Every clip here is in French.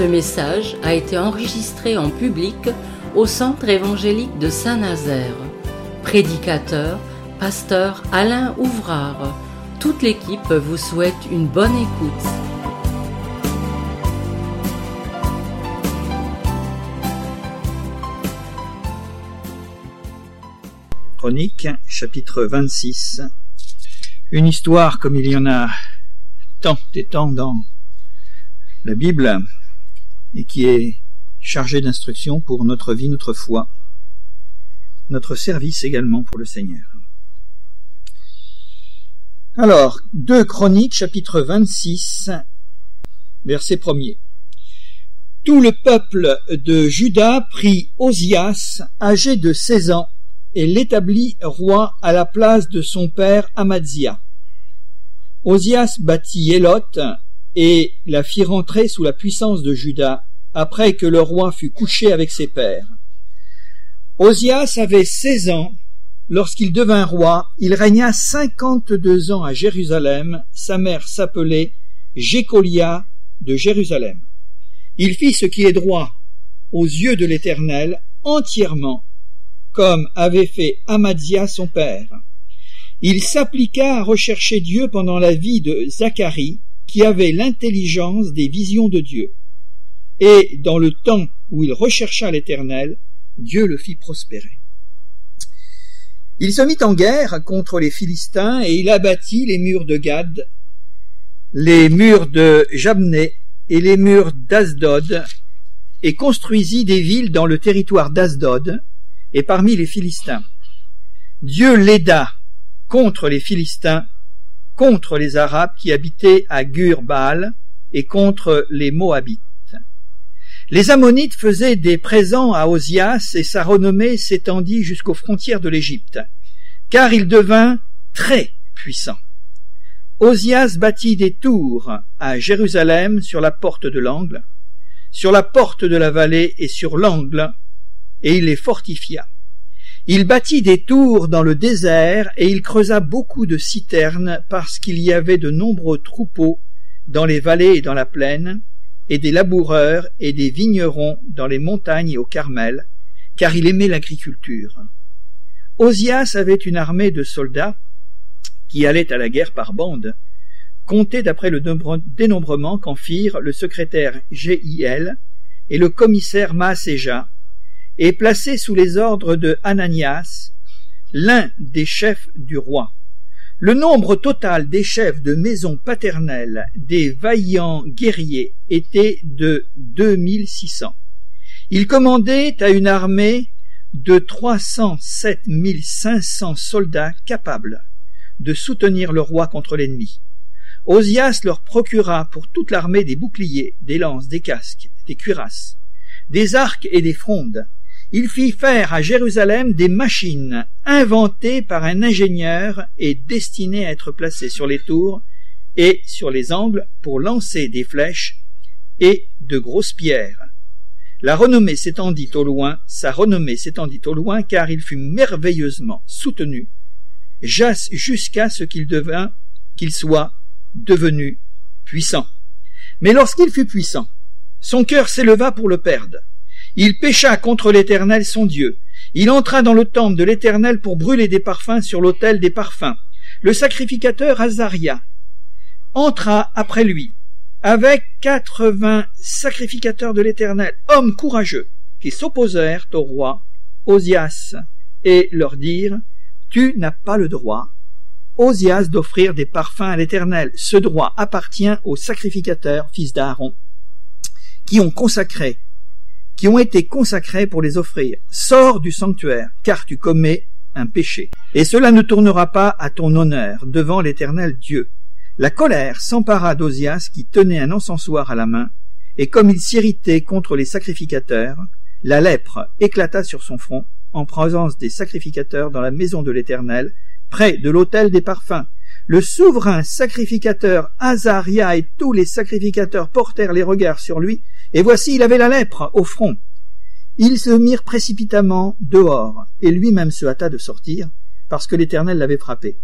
Ce message a été enregistré en public au Centre évangélique de Saint-Nazaire. Prédicateur, pasteur Alain Ouvrard. Toute l'équipe vous souhaite une bonne écoute. Chronique, chapitre 26. Une histoire comme il y en a tant et tant dans la Bible et qui est chargée d'instructions pour notre vie, notre foi, notre service également pour le Seigneur. Alors, deux Chroniques, chapitre 26, verset 1er. Tout le peuple de Juda prit Osias, âgé de seize ans, et l'établit roi à la place de son père Amadzia. Osias bâtit Élot et la fit rentrer sous la puissance de Juda après que le roi fut couché avec ses pères. Osias avait seize ans lorsqu'il devint roi, il régna cinquante-deux ans à Jérusalem, sa mère s'appelait Jécolia de Jérusalem. Il fit ce qui est droit aux yeux de l'Éternel entièrement, comme avait fait Amadzia son père. Il s'appliqua à rechercher Dieu pendant la vie de Zacharie, qui avait l'intelligence des visions de Dieu. Et dans le temps où il rechercha l'Éternel, Dieu le fit prospérer. Il se mit en guerre contre les Philistins et il abattit les murs de Gad, les murs de Jabné et les murs d'Asdod et construisit des villes dans le territoire d'Asdod et parmi les Philistins. Dieu l'aida contre les Philistins, contre les Arabes qui habitaient à Gur-Baal et contre les Moabites. Les Ammonites faisaient des présents à Osias et sa renommée s'étendit jusqu'aux frontières de l'Égypte, car il devint très puissant. Osias bâtit des tours à Jérusalem sur la porte de l'angle, sur la porte de la vallée et sur l'angle, et il les fortifia. Il bâtit des tours dans le désert et il creusa beaucoup de citernes parce qu'il y avait de nombreux troupeaux dans les vallées et dans la plaine, et des laboureurs et des vignerons dans les montagnes et au Carmel, car il aimait l'agriculture. Osias avait une armée de soldats qui allaient à la guerre par bandes, comptés d'après le dénombrement qu'en firent le secrétaire G.I.L. et le commissaire Maaséja, et placé sous les ordres de Ananias, l'un des chefs du roi. Le nombre total des chefs de maison paternelle des vaillants guerriers était de 2600. Il commandait à une armée de 307 500 soldats capables de soutenir le roi contre l'ennemi. Osias leur procura pour toute l'armée des boucliers, des lances, des casques, des cuirasses, des arcs et des frondes, il fit faire à Jérusalem des machines inventées par un ingénieur et destinées à être placées sur les tours et sur les angles pour lancer des flèches et de grosses pierres. La renommée s'étendit au loin, sa renommée s'étendit au loin, car il fut merveilleusement soutenu, jusqu'à ce qu'il devint, qu'il soit devenu puissant. Mais lorsqu'il fut puissant, son cœur s'éleva pour le perdre. Il pécha contre l'Éternel son Dieu. Il entra dans le temple de l'Éternel pour brûler des parfums sur l'autel des parfums. Le sacrificateur Azaria entra après lui, avec quatre-vingts sacrificateurs de l'Éternel, hommes courageux, qui s'opposèrent au roi Osias, et leur dirent, Tu n'as pas le droit, Osias, d'offrir des parfums à l'Éternel. Ce droit appartient aux sacrificateurs, fils d'Aaron, qui ont consacré qui ont été consacrés pour les offrir. Sors du sanctuaire, car tu commets un péché. Et cela ne tournera pas à ton honneur devant l'éternel Dieu. La colère s'empara d'Osias qui tenait un encensoir à la main, et comme il s'irritait contre les sacrificateurs, la lèpre éclata sur son front en présence des sacrificateurs dans la maison de l'Éternel, près de l'autel des parfums. Le souverain sacrificateur Azaria et tous les sacrificateurs portèrent les regards sur lui et voici, il avait la lèpre au front. Ils se mirent précipitamment dehors, et lui-même se hâta de sortir, parce que l'Éternel l'avait frappé.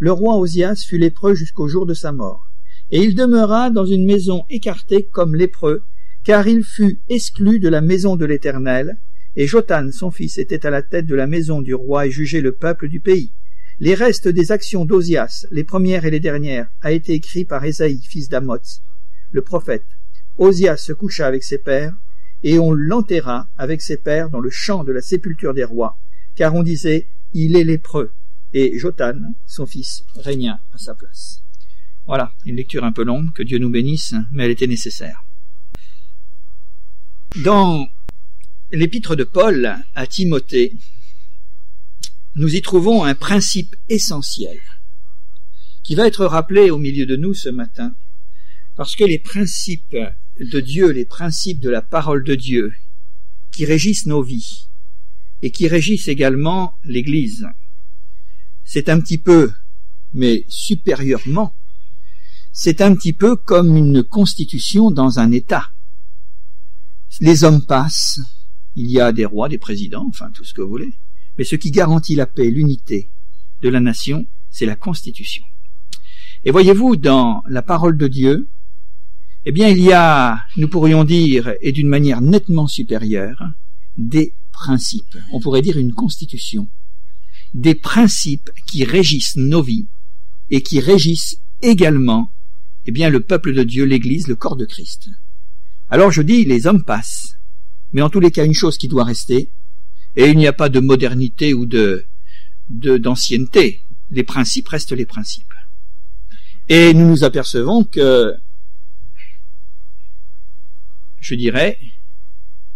Le roi Osias fut lépreux jusqu'au jour de sa mort, et il demeura dans une maison écartée comme lépreux, car il fut exclu de la maison de l'Éternel, et Jotan, son fils, était à la tête de la maison du roi et jugeait le peuple du pays. Les restes des actions d'Ozias, les premières et les dernières, a été écrit par Esaïe, fils d'Amoz, le prophète. Ozias se coucha avec ses pères, et on l'enterra avec ses pères dans le champ de la sépulture des rois, car on disait, il est lépreux, et Jotan, son fils, régna à sa place. Voilà, une lecture un peu longue, que Dieu nous bénisse, mais elle était nécessaire. Dans l'épître de Paul à Timothée, nous y trouvons un principe essentiel qui va être rappelé au milieu de nous ce matin, parce que les principes de Dieu, les principes de la parole de Dieu, qui régissent nos vies et qui régissent également l'Église, c'est un petit peu, mais supérieurement, c'est un petit peu comme une constitution dans un État. Les hommes passent, il y a des rois, des présidents, enfin tout ce que vous voulez, mais ce qui garantit la paix, l'unité de la nation, c'est la Constitution. Et voyez-vous, dans la parole de Dieu, eh bien, il y a, nous pourrions dire, et d'une manière nettement supérieure, des principes. On pourrait dire une constitution. Des principes qui régissent nos vies et qui régissent également, eh bien, le peuple de Dieu, l'Église, le corps de Christ. Alors je dis, les hommes passent, mais en tous les cas, une chose qui doit rester, et il n'y a pas de modernité ou de d'ancienneté. Les principes restent les principes. Et nous nous apercevons que, je dirais,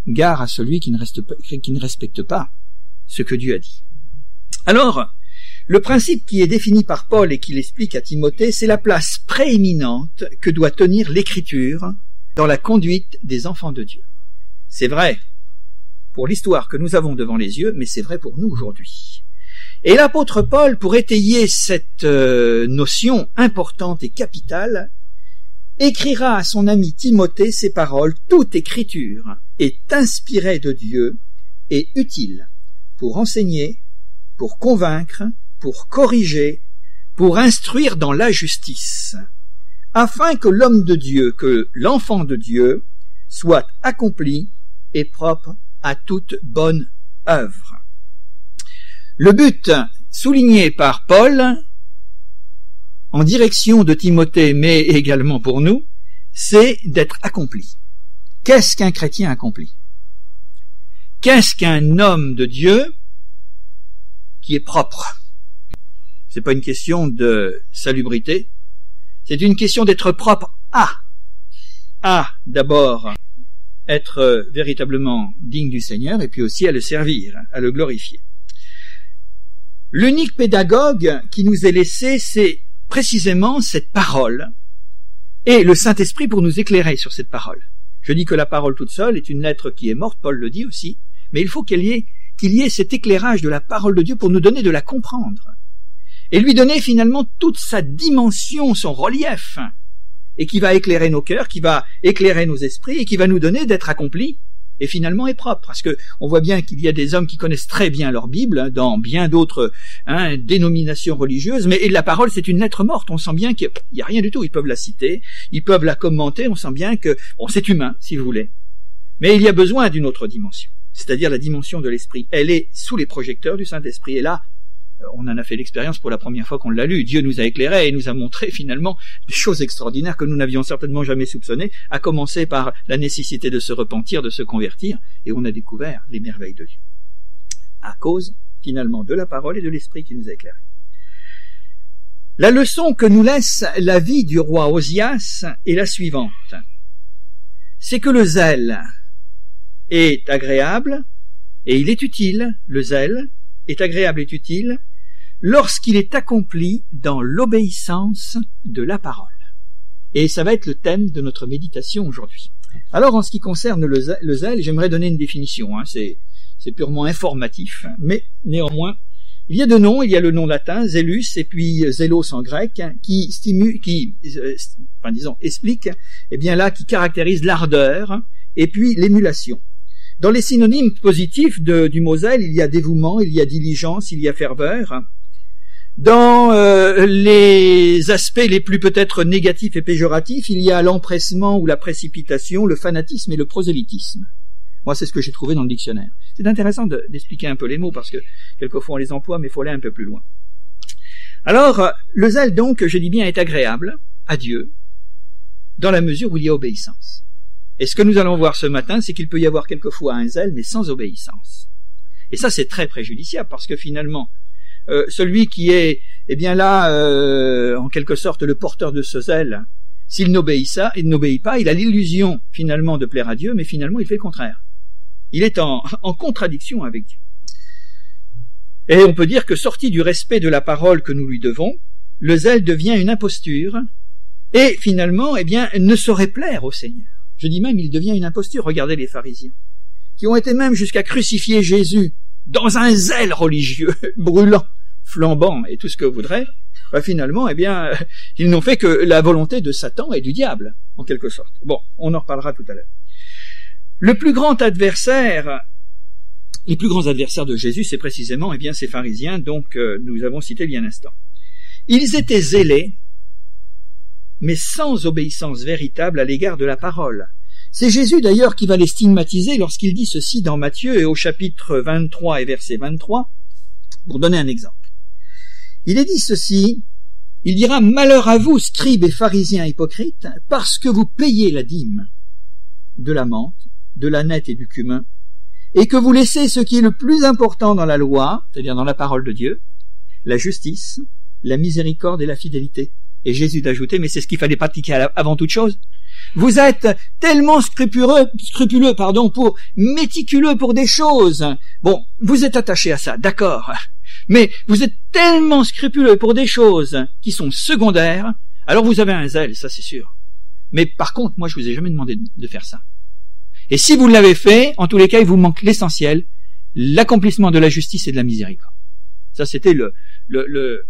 gare à celui qui ne, reste qui ne respecte pas ce que Dieu a dit. Alors, le principe qui est défini par Paul et qu'il explique à Timothée, c'est la place prééminente que doit tenir l'écriture dans la conduite des enfants de Dieu. C'est vrai pour l'histoire que nous avons devant les yeux, mais c'est vrai pour nous aujourd'hui. Et l'apôtre Paul, pour étayer cette euh, notion importante et capitale, écrira à son ami Timothée ces paroles Toute écriture est inspirée de Dieu et utile pour enseigner, pour convaincre, pour corriger, pour instruire dans la justice, afin que l'homme de Dieu, que l'enfant de Dieu, soit accompli est propre à toute bonne œuvre. Le but souligné par Paul en direction de Timothée, mais également pour nous, c'est d'être accompli. Qu'est-ce qu'un chrétien accompli? Qu'est-ce qu'un homme de Dieu qui est propre? C'est pas une question de salubrité, c'est une question d'être propre à. À, d'abord, être euh, véritablement digne du Seigneur et puis aussi à le servir, à le glorifier. L'unique pédagogue qui nous est laissé, c'est précisément cette parole et le Saint-Esprit pour nous éclairer sur cette parole. Je dis que la parole toute seule est une lettre qui est morte, Paul le dit aussi, mais il faut qu'il y ait, qu'il y ait cet éclairage de la parole de Dieu pour nous donner de la comprendre et lui donner finalement toute sa dimension, son relief, et qui va éclairer nos cœurs, qui va éclairer nos esprits et qui va nous donner d'être accomplis et finalement est propre. Parce que on voit bien qu'il y a des hommes qui connaissent très bien leur Bible hein, dans bien d'autres hein, dénominations religieuses, mais la parole c'est une lettre morte. On sent bien qu'il n'y a rien du tout. Ils peuvent la citer, ils peuvent la commenter. On sent bien que bon, c'est humain, si vous voulez, mais il y a besoin d'une autre dimension, c'est-à-dire la dimension de l'esprit. Elle est sous les projecteurs du Saint-Esprit. Et là, on en a fait l'expérience pour la première fois qu'on l'a lu. Dieu nous a éclairé et nous a montré finalement des choses extraordinaires que nous n'avions certainement jamais soupçonnées, à commencer par la nécessité de se repentir, de se convertir, et on a découvert les merveilles de Dieu. À cause, finalement, de la parole et de l'esprit qui nous a éclairés. La leçon que nous laisse la vie du roi Osias est la suivante. C'est que le zèle est agréable et il est utile, le zèle est agréable et utile lorsqu'il est accompli dans l'obéissance de la parole. Et ça va être le thème de notre méditation aujourd'hui. Alors en ce qui concerne le, zèle, j'aimerais donner une définition. Hein. c'est, purement informatif, mais néanmoins, il y a deux noms. Il y a le nom latin, zélus, et puis zélos en grec, qui stimule, qui, euh, enfin disons, explique, eh bien là, qui caractérise l'ardeur, et puis l'émulation. Dans les synonymes positifs de, du mot zèle, il y a dévouement, il y a diligence, il y a ferveur. Dans euh, les aspects les plus peut-être négatifs et péjoratifs, il y a l'empressement ou la précipitation, le fanatisme et le prosélytisme. Moi, c'est ce que j'ai trouvé dans le dictionnaire. C'est intéressant d'expliquer un peu les mots parce que quelquefois on les emploie, mais il faut aller un peu plus loin. Alors, le zèle, donc, je dis bien, est agréable à Dieu dans la mesure où il y a obéissance. Et ce que nous allons voir ce matin, c'est qu'il peut y avoir quelquefois un zèle, mais sans obéissance. Et ça, c'est très préjudiciable parce que finalement, euh, celui qui est, eh bien là, euh, en quelque sorte, le porteur de ce zèle, s'il n'obéit il n'obéit pas, il a l'illusion finalement de plaire à Dieu, mais finalement il fait le contraire. Il est en, en contradiction avec Dieu. Et on peut dire que sorti du respect de la parole que nous lui devons, le zèle devient une imposture et finalement, eh bien, ne saurait plaire au Seigneur. Je dis même, il devient une imposture. Regardez les pharisiens, qui ont été même jusqu'à crucifier Jésus dans un zèle religieux, brûlant, flambant et tout ce que vous voudrez. Bah, finalement, eh bien, ils n'ont fait que la volonté de Satan et du diable, en quelque sorte. Bon, on en reparlera tout à l'heure. Le plus grand adversaire les plus grands adversaires de Jésus, c'est précisément eh bien, ces pharisiens, donc euh, nous avons cité il y a un instant. Ils étaient zélés, mais sans obéissance véritable à l'égard de la parole. C'est Jésus d'ailleurs qui va les stigmatiser lorsqu'il dit ceci dans Matthieu et au chapitre 23 et verset 23, pour donner un exemple. Il est dit ceci, il dira Malheur à vous, scribes et pharisiens hypocrites, parce que vous payez la dîme de la menthe, de la nette et du cumin, et que vous laissez ce qui est le plus important dans la loi, c'est-à-dire dans la parole de Dieu, la justice, la miséricorde et la fidélité. Et Jésus d'ajouter, mais c'est ce qu'il fallait pratiquer avant toute chose. Vous êtes tellement scrupuleux, scrupuleux, pardon, pour méticuleux pour des choses. Bon, vous êtes attaché à ça, d'accord. Mais vous êtes tellement scrupuleux pour des choses qui sont secondaires, alors vous avez un zèle, ça c'est sûr. Mais par contre, moi je vous ai jamais demandé de faire ça. Et si vous l'avez fait, en tous les cas, il vous manque l'essentiel, l'accomplissement de la justice et de la miséricorde. Ça, c'était le, le,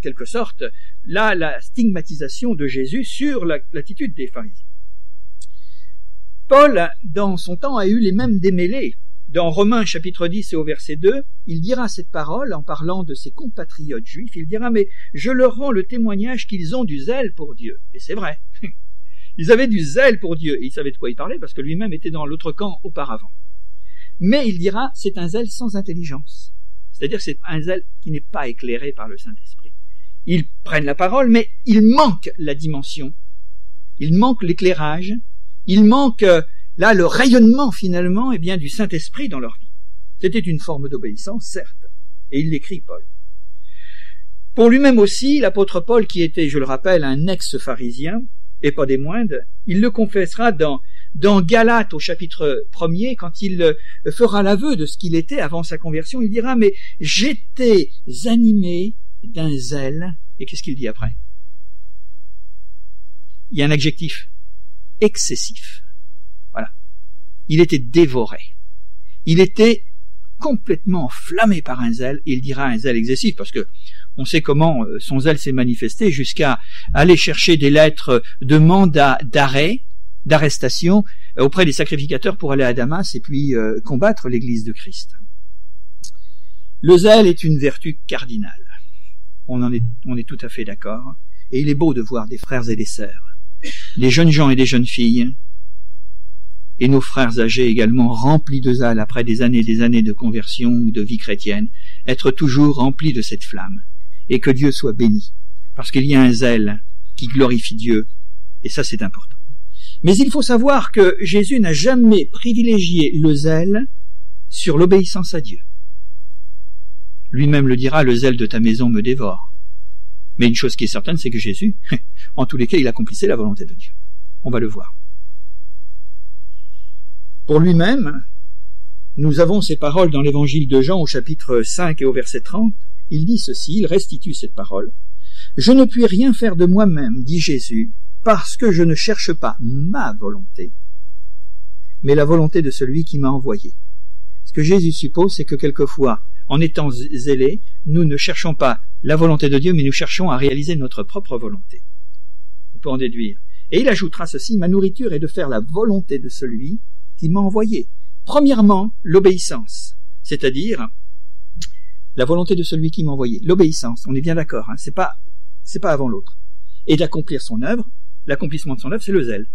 quelque sorte, là, la stigmatisation de Jésus sur l'attitude des pharisiens. Paul, dans son temps, a eu les mêmes démêlés. Dans Romains chapitre 10 et au verset 2, il dira cette parole en parlant de ses compatriotes juifs, il dira, mais je leur rends le témoignage qu'ils ont du zèle pour Dieu. Et c'est vrai. Ils avaient du zèle pour Dieu, et il savait de quoi il parlait, parce que lui-même était dans l'autre camp auparavant. Mais il dira, c'est un zèle sans intelligence. C'est-à-dire que c'est un zèle qui n'est pas éclairé par le Saint-Esprit. Ils prennent la parole, mais il manque la dimension. Il manque l'éclairage. Il manque, euh, là, le rayonnement, finalement, eh bien, du Saint-Esprit dans leur vie. C'était une forme d'obéissance, certes. Et il l'écrit, Paul. Pour lui-même aussi, l'apôtre Paul, qui était, je le rappelle, un ex-pharisien, et pas des moindres, il le confessera dans, dans Galates au chapitre premier, quand il euh, fera l'aveu de ce qu'il était avant sa conversion, il dira, mais j'étais animé d'un zèle, et qu'est-ce qu'il dit après? Il y a un adjectif, excessif. Voilà. Il était dévoré. Il était complètement enflammé par un zèle, il dira un zèle excessif, parce que on sait comment euh, son zèle s'est manifesté jusqu'à aller chercher des lettres de mandat d'arrêt, d'arrestation euh, auprès des sacrificateurs pour aller à Damas et puis euh, combattre l'Église de Christ. Le zèle est une vertu cardinale. On en est, on est tout à fait d'accord. Et il est beau de voir des frères et des sœurs, des jeunes gens et des jeunes filles, et nos frères âgés également remplis de zèle après des années et des années de conversion ou de vie chrétienne, être toujours remplis de cette flamme et que Dieu soit béni, parce qu'il y a un zèle qui glorifie Dieu, et ça c'est important. Mais il faut savoir que Jésus n'a jamais privilégié le zèle sur l'obéissance à Dieu. Lui-même le dira, le zèle de ta maison me dévore. Mais une chose qui est certaine, c'est que Jésus, en tous les cas, il accomplissait la volonté de Dieu. On va le voir. Pour lui-même, nous avons ces paroles dans l'évangile de Jean au chapitre 5 et au verset 30 il dit ceci, il restitue cette parole. Je ne puis rien faire de moi-même, dit Jésus, parce que je ne cherche pas ma volonté, mais la volonté de celui qui m'a envoyé. Ce que Jésus suppose, c'est que quelquefois, en étant zélés, nous ne cherchons pas la volonté de Dieu, mais nous cherchons à réaliser notre propre volonté. On peut en déduire. Et il ajoutera ceci, ma nourriture est de faire la volonté de celui qui m'a envoyé. Premièrement, l'obéissance, c'est-à-dire La volonté de celui qui m'a envoyé. L'obéissance. On est bien d'accord. Hein. C'est pas, pas avant l'autre. Et d'accomplir son œuvre. L'accomplissement de son œuvre, c'est le zèle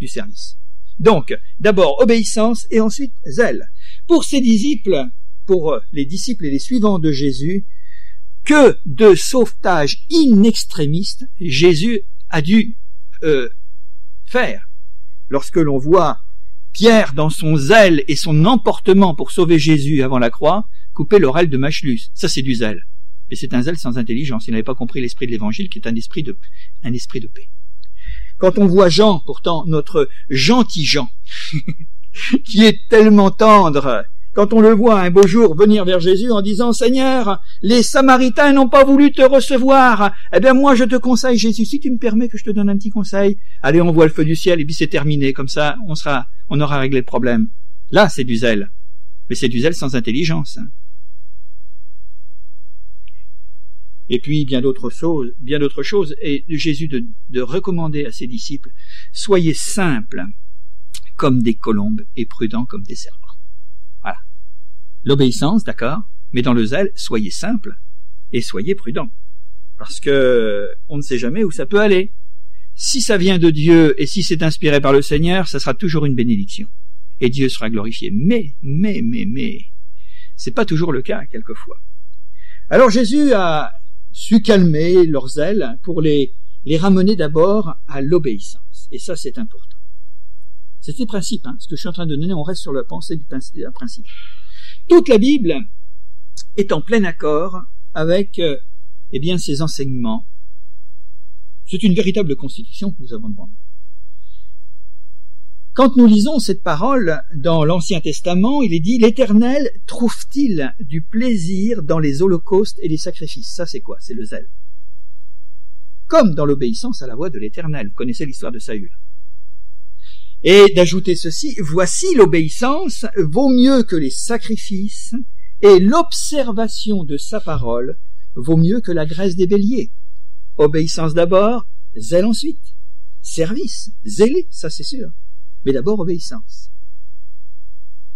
du service. Donc, d'abord obéissance et ensuite zèle. Pour ses disciples, pour les disciples et les suivants de Jésus, que de sauvetage inextrémiste Jésus a dû euh, faire. Lorsque l'on voit Pierre, dans son zèle et son emportement pour sauver Jésus avant la croix, couper l'oreille de Machelus. Ça, c'est du zèle. Et c'est un zèle sans intelligence. Il n'avait pas compris l'esprit de l'évangile, qui est un esprit de, un esprit de paix. Quand on voit Jean, pourtant, notre gentil Jean, qui est tellement tendre, quand on le voit un beau jour venir vers Jésus en disant Seigneur, les Samaritains n'ont pas voulu te recevoir, eh bien moi je te conseille Jésus, si tu me permets que je te donne un petit conseil, allez on voit le feu du ciel et puis c'est terminé, comme ça on sera, on aura réglé le problème. Là c'est du zèle, mais c'est du zèle sans intelligence. Et puis bien d'autres choses, bien d'autres choses, et Jésus de, de recommander à ses disciples, soyez simples comme des colombes et prudents comme des serpents. L'obéissance, d'accord, mais dans le zèle, soyez simple et soyez prudent. Parce que on ne sait jamais où ça peut aller. Si ça vient de Dieu et si c'est inspiré par le Seigneur, ça sera toujours une bénédiction. Et Dieu sera glorifié. Mais, mais, mais, mais, c'est pas toujours le cas, quelquefois. Alors Jésus a su calmer leur zèle pour les, les ramener d'abord à l'obéissance. Et ça, c'est important. C'est ces principes, hein. ce que je suis en train de donner, on reste sur la pensée du principe. Toute la Bible est en plein accord avec euh, eh bien, ces enseignements. C'est une véritable constitution que nous avons devant nous. Quand nous lisons cette parole dans l'Ancien Testament, il est dit L'Éternel trouve-t-il du plaisir dans les holocaustes et les sacrifices? Ça, c'est quoi? C'est le zèle. Comme dans l'obéissance à la voix de l'Éternel. Vous connaissez l'histoire de Saül? Et d'ajouter ceci, voici l'obéissance vaut mieux que les sacrifices, et l'observation de sa parole vaut mieux que la graisse des béliers. Obéissance d'abord, zèle ensuite. Service, zélé, ça c'est sûr. Mais d'abord obéissance.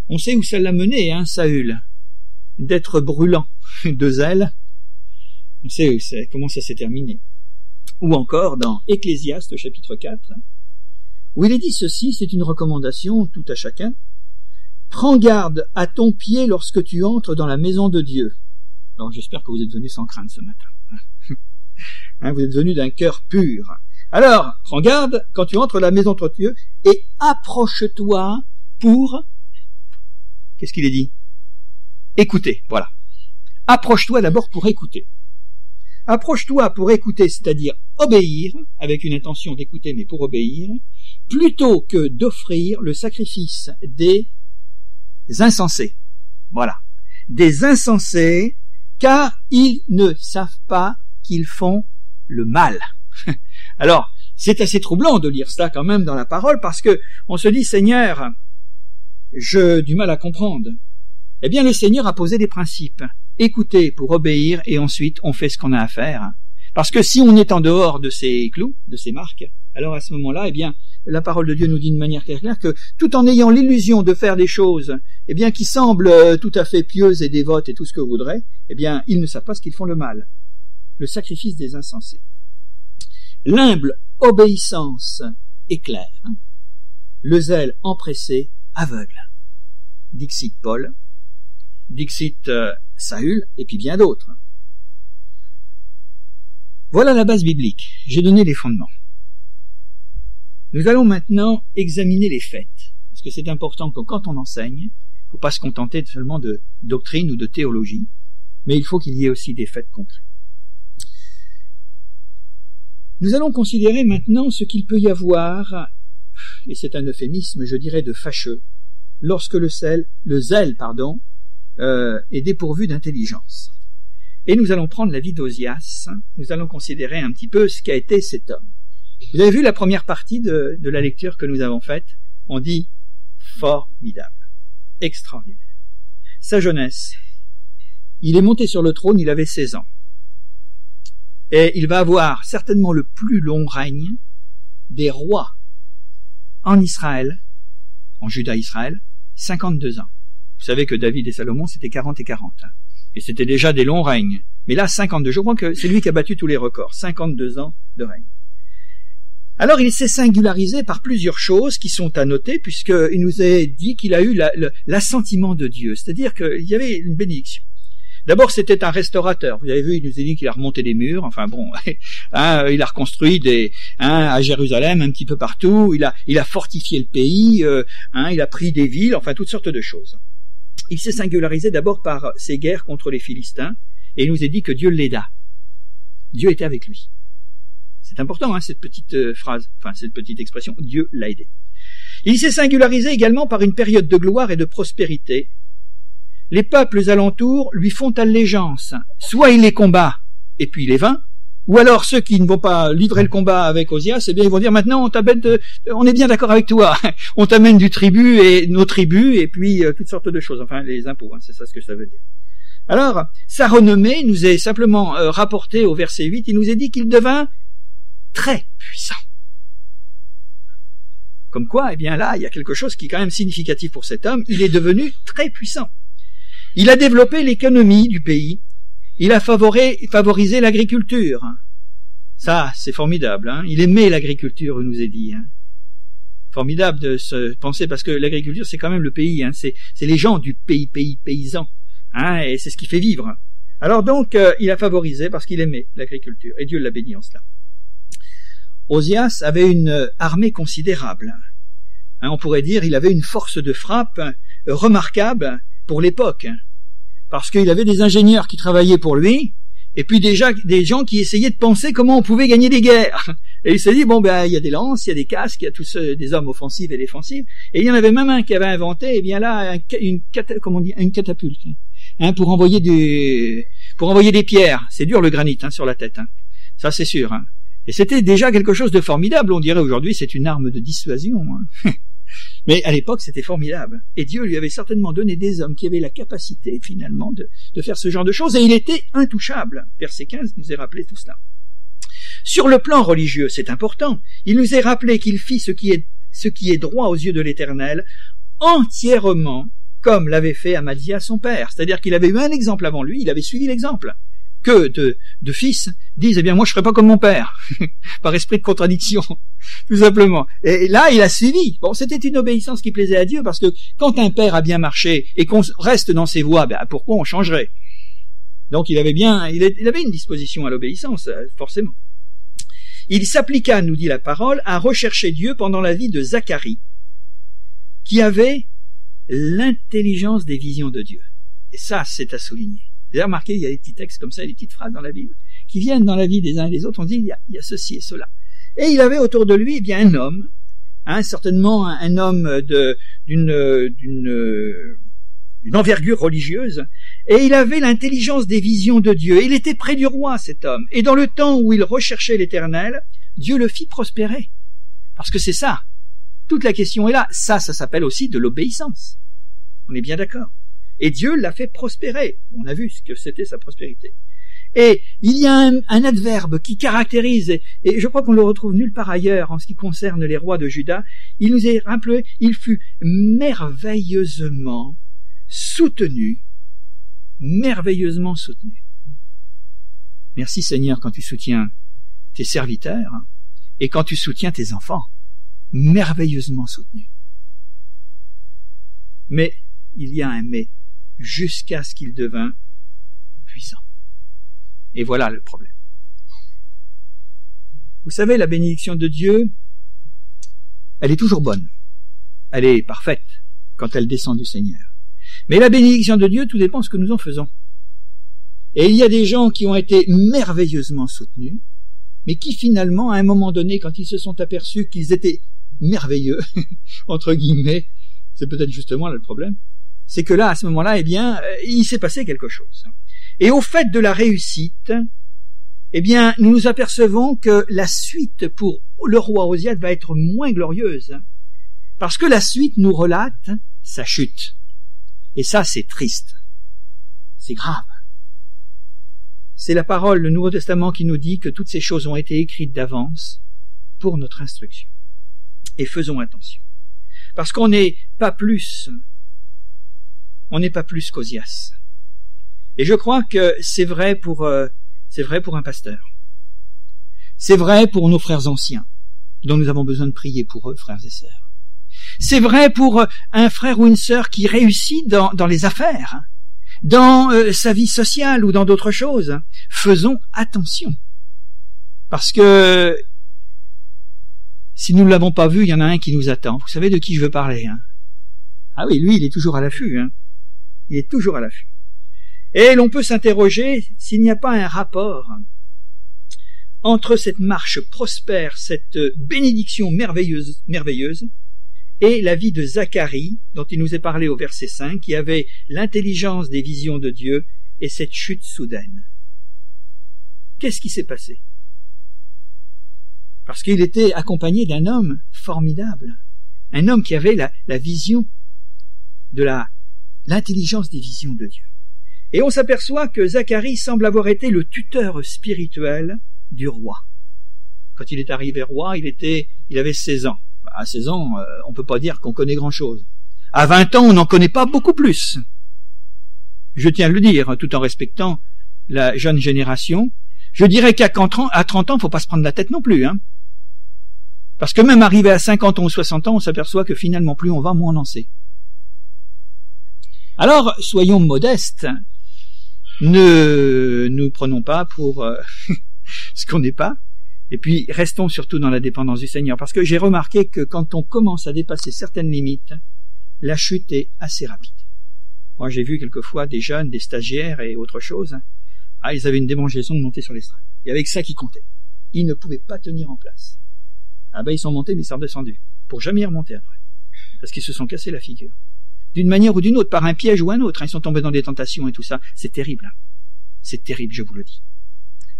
On sait où ça l'a mené, hein, Saül. D'être brûlant de zèle. On sait comment ça s'est terminé. Ou encore dans Ecclésiaste chapitre 4, où il est dit ceci, c'est une recommandation tout à chacun. Prends garde à ton pied lorsque tu entres dans la maison de Dieu. Alors j'espère que vous êtes venus sans crainte ce matin. Hein, vous êtes venus d'un cœur pur. Alors, prends garde quand tu entres dans la maison de Dieu et approche-toi pour... Qu'est-ce qu'il est dit? Écouter, voilà. Approche-toi d'abord pour écouter. Approche-toi pour écouter, c'est-à-dire obéir, avec une intention d'écouter mais pour obéir, plutôt que d'offrir le sacrifice des insensés. Voilà. Des insensés, car ils ne savent pas qu'ils font le mal. Alors, c'est assez troublant de lire cela quand même dans la parole parce que on se dit Seigneur, je du mal à comprendre. Eh bien, le Seigneur a posé des principes. Écoutez pour obéir et ensuite on fait ce qu'on a à faire. Parce que si on est en dehors de ces clous, de ces marques, alors à ce moment-là, eh bien, la parole de Dieu nous dit de manière très claire que tout en ayant l'illusion de faire des choses, eh bien, qui semblent euh, tout à fait pieuses et dévotes et tout ce que vous voudrez, eh bien, ils ne savent pas ce qu'ils font le mal. Le sacrifice des insensés. L'humble obéissance éclaire. Le zèle empressé aveugle. Dixit Paul, Dixit euh, Saül, et puis bien d'autres. Voilà la base biblique. J'ai donné les fondements. Nous allons maintenant examiner les faits, parce que c'est important que quand on enseigne, il ne faut pas se contenter seulement de doctrine ou de théologie, mais il faut qu'il y ait aussi des faits concrets. Nous allons considérer maintenant ce qu'il peut y avoir, et c'est un euphémisme, je dirais, de fâcheux, lorsque le, zèle pardon, euh, est dépourvu d'intelligence. Et nous allons prendre la vie d'Osias, nous allons considérer un petit peu ce qu'a été cet homme. Vous avez vu la première partie de, la lecture que nous avons faite? On dit formidable, extraordinaire. Sa jeunesse. Il est monté sur le trône, il avait 16 ans. Et il va avoir certainement le plus long règne des rois en Israël, en Juda Israël, 52 ans. Vous savez que David et Salomon, c'était 40 et 40. Et c'était déjà des longs règnes. Mais là, 52. Je crois que c'est lui qui a battu tous les records. 52 ans de règne. Alors il s'est singularisé par plusieurs choses qui sont à noter, puisqu'il nous a dit qu'il a eu l'assentiment de Dieu, c'est-à-dire qu'il y avait une bénédiction. D'abord, c'était un restaurateur. Vous avez vu, il nous a dit qu'il a remonté des murs. Enfin bon, hein, il a reconstruit des hein, à Jérusalem, un petit peu partout. Il a, fortifié le pays. Euh, hein, il a pris des villes. Enfin, toutes sortes de choses. Il s'est singularisé d'abord par ses guerres contre les Philistins, et il nous a dit que Dieu l'aida. Dieu était avec lui. C'est important, hein, cette petite euh, phrase, enfin cette petite expression. Dieu l'a aidé. Il s'est singularisé également par une période de gloire et de prospérité. Les peuples alentours lui font allégeance. Soit il les combat et puis il les vainc, ou alors ceux qui ne vont pas livrer le combat avec Osias, eh bien ils vont dire maintenant on t'amène, on est bien d'accord avec toi, on t'amène du tribut et nos tribus et puis euh, toutes sortes de choses, enfin les impôts, hein, c'est ça ce que ça veut dire. Alors sa renommée nous est simplement euh, rapportée au verset 8, il nous est dit qu'il devint très puissant. Comme quoi, eh bien là, il y a quelque chose qui est quand même significatif pour cet homme, il est devenu très puissant. Il a développé l'économie du pays, il a favorisé l'agriculture. Ça, c'est formidable. Hein il aimait l'agriculture, nous est dit. Hein formidable de se penser parce que l'agriculture, c'est quand même le pays. Hein c'est les gens du pays, pays, paysan. Et c'est ce qui fait vivre. Alors donc, euh, il a favorisé parce qu'il aimait l'agriculture. Et Dieu l'a béni en cela. Osias avait une armée considérable. Hein, on pourrait dire il avait une force de frappe remarquable pour l'époque, parce qu'il avait des ingénieurs qui travaillaient pour lui, et puis déjà des gens qui essayaient de penser comment on pouvait gagner des guerres. Et il s'est dit bon ben il y a des lances, il y a des casques, il y a tous des hommes offensifs et défensifs. Et il y en avait même un qui avait inventé, et eh bien là une on dit, catapulte, hein, pour envoyer des pour envoyer des pierres. C'est dur le granit hein, sur la tête, hein. ça c'est sûr. Et c'était déjà quelque chose de formidable. On dirait aujourd'hui c'est une arme de dissuasion. Hein. Mais à l'époque c'était formidable. Et Dieu lui avait certainement donné des hommes qui avaient la capacité finalement de, faire ce genre de choses. Et il était intouchable. Verset 15 nous est rappelé tout cela. Sur le plan religieux, c'est important. Il nous est rappelé qu'il fit ce qui est, ce qui est droit aux yeux de l'Éternel entièrement comme l'avait fait Amadia son père. C'est-à-dire qu'il avait eu un exemple avant lui, il avait suivi l'exemple que de, fils disent, eh bien, moi, je ferai pas comme mon père, par esprit de contradiction, tout simplement. Et là, il a suivi. Bon, c'était une obéissance qui plaisait à Dieu, parce que quand un père a bien marché et qu'on reste dans ses voies, ben, pourquoi on changerait? Donc, il avait bien, il avait une disposition à l'obéissance, euh, forcément. Il s'appliqua, nous dit la parole, à rechercher Dieu pendant la vie de Zacharie, qui avait l'intelligence des visions de Dieu. Et ça, c'est à souligner. Vous avez remarqué, il y a des petits textes comme ça, des petites phrases dans la Bible, qui viennent dans la vie des uns et des autres. On dit, il y a, ceci et cela. Et il avait autour de lui, eh bien, un homme, hein, certainement un, homme d'une, d'une, d'une envergure religieuse, et il avait l'intelligence des visions de Dieu. Il était près du roi, cet homme. Et dans le temps où il recherchait l'éternel, Dieu le fit prospérer. Parce que c'est ça. Toute la question est là. Ça, ça s'appelle aussi de l'obéissance. On est bien d'accord. Et Dieu l'a fait prospérer. On a vu ce que c'était sa prospérité. Et il y a un, adverbe qui caractérise, et, je crois qu'on le retrouve nulle part ailleurs en ce qui concerne les rois de Juda, il nous est rappelé, il fut merveilleusement soutenu, merveilleusement soutenu. Merci Seigneur quand tu soutiens tes serviteurs et quand tu soutiens tes enfants, merveilleusement soutenu. Mais il y a un mais jusqu'à ce qu'il devint puissant. Et voilà le problème. Vous savez, la bénédiction de Dieu, elle est toujours bonne. Elle est parfaite quand elle descend du Seigneur. Mais la bénédiction de Dieu, tout dépend ce que nous en faisons. Et il y a des gens qui ont été merveilleusement soutenus, mais qui finalement, à un moment donné, quand ils se sont aperçus qu'ils étaient merveilleux, entre guillemets, c'est peut-être justement là le problème, c'est que là, à ce moment-là, eh bien, euh, il s'est passé quelque chose. Et au fait de la réussite, eh bien, nous nous apercevons que la suite pour le roi Osiade va être moins glorieuse, parce que la suite nous relate sa chute. Et ça, c'est triste. C'est grave. C'est la parole, le Nouveau Testament qui nous dit que toutes ces choses ont été écrites d'avance pour notre instruction. Et faisons attention. Parce qu'on n'est pas plus on n'est pas plus qu'Osias. Et je crois que c'est vrai pour euh, c'est vrai pour un pasteur. C'est vrai pour nos frères anciens, dont nous avons besoin de prier pour eux, frères et sœurs. C'est vrai pour euh, un frère ou une sœur qui réussit dans, dans les affaires, dans euh, sa vie sociale ou dans d'autres choses. Faisons attention. Parce que si nous ne l'avons pas vu, il y en a un qui nous attend. Vous savez de qui je veux parler hein? Ah oui, lui, il est toujours à l'affût. Hein il est toujours à l'affût. Et l'on peut s'interroger s'il n'y a pas un rapport entre cette marche prospère, cette bénédiction merveilleuse, et la vie de Zacharie, dont il nous est parlé au verset 5, qui avait l'intelligence des visions de Dieu et cette chute soudaine. Qu'est-ce qui s'est passé? Parce qu'il était accompagné d'un homme formidable, un homme qui avait la vision de la l'intelligence des visions de Dieu. Et on s'aperçoit que Zacharie semble avoir été le tuteur spirituel du roi. Quand il est arrivé roi, il était, il avait 16 ans. À 16 ans, euh, on peut pas dire qu'on connaît grand chose. À 20 ans, on n'en connaît pas beaucoup plus. Je tiens à le dire, tout en respectant la jeune génération. Je dirais qu'à 30 ans, faut pas se prendre la tête non plus, hein. Parce que même arrivé à 50 ans ou 60 ans, on s'aperçoit que finalement, plus on va, moins on en sait. Alors, soyons modestes. Ne nous prenons pas pour euh, ce qu'on n'est pas. Et puis, restons surtout dans la dépendance du Seigneur. Parce que j'ai remarqué que quand on commence à dépasser certaines limites, la chute est assez rapide. Moi, j'ai vu quelquefois des jeunes, des stagiaires et autre chose. Ah, ils avaient une démangeaison de monter sur l'estrade. Et avec ça qui comptait. Ils ne pouvaient pas tenir en place. Ah ben, ils sont montés, mais ils sont redescendus. Pour jamais y remonter après. Parce qu'ils se sont cassés la figure d'une manière ou d'une autre, par un piège ou un autre. Ils sont tombés dans des tentations et tout ça. C'est terrible. C'est terrible, je vous le dis.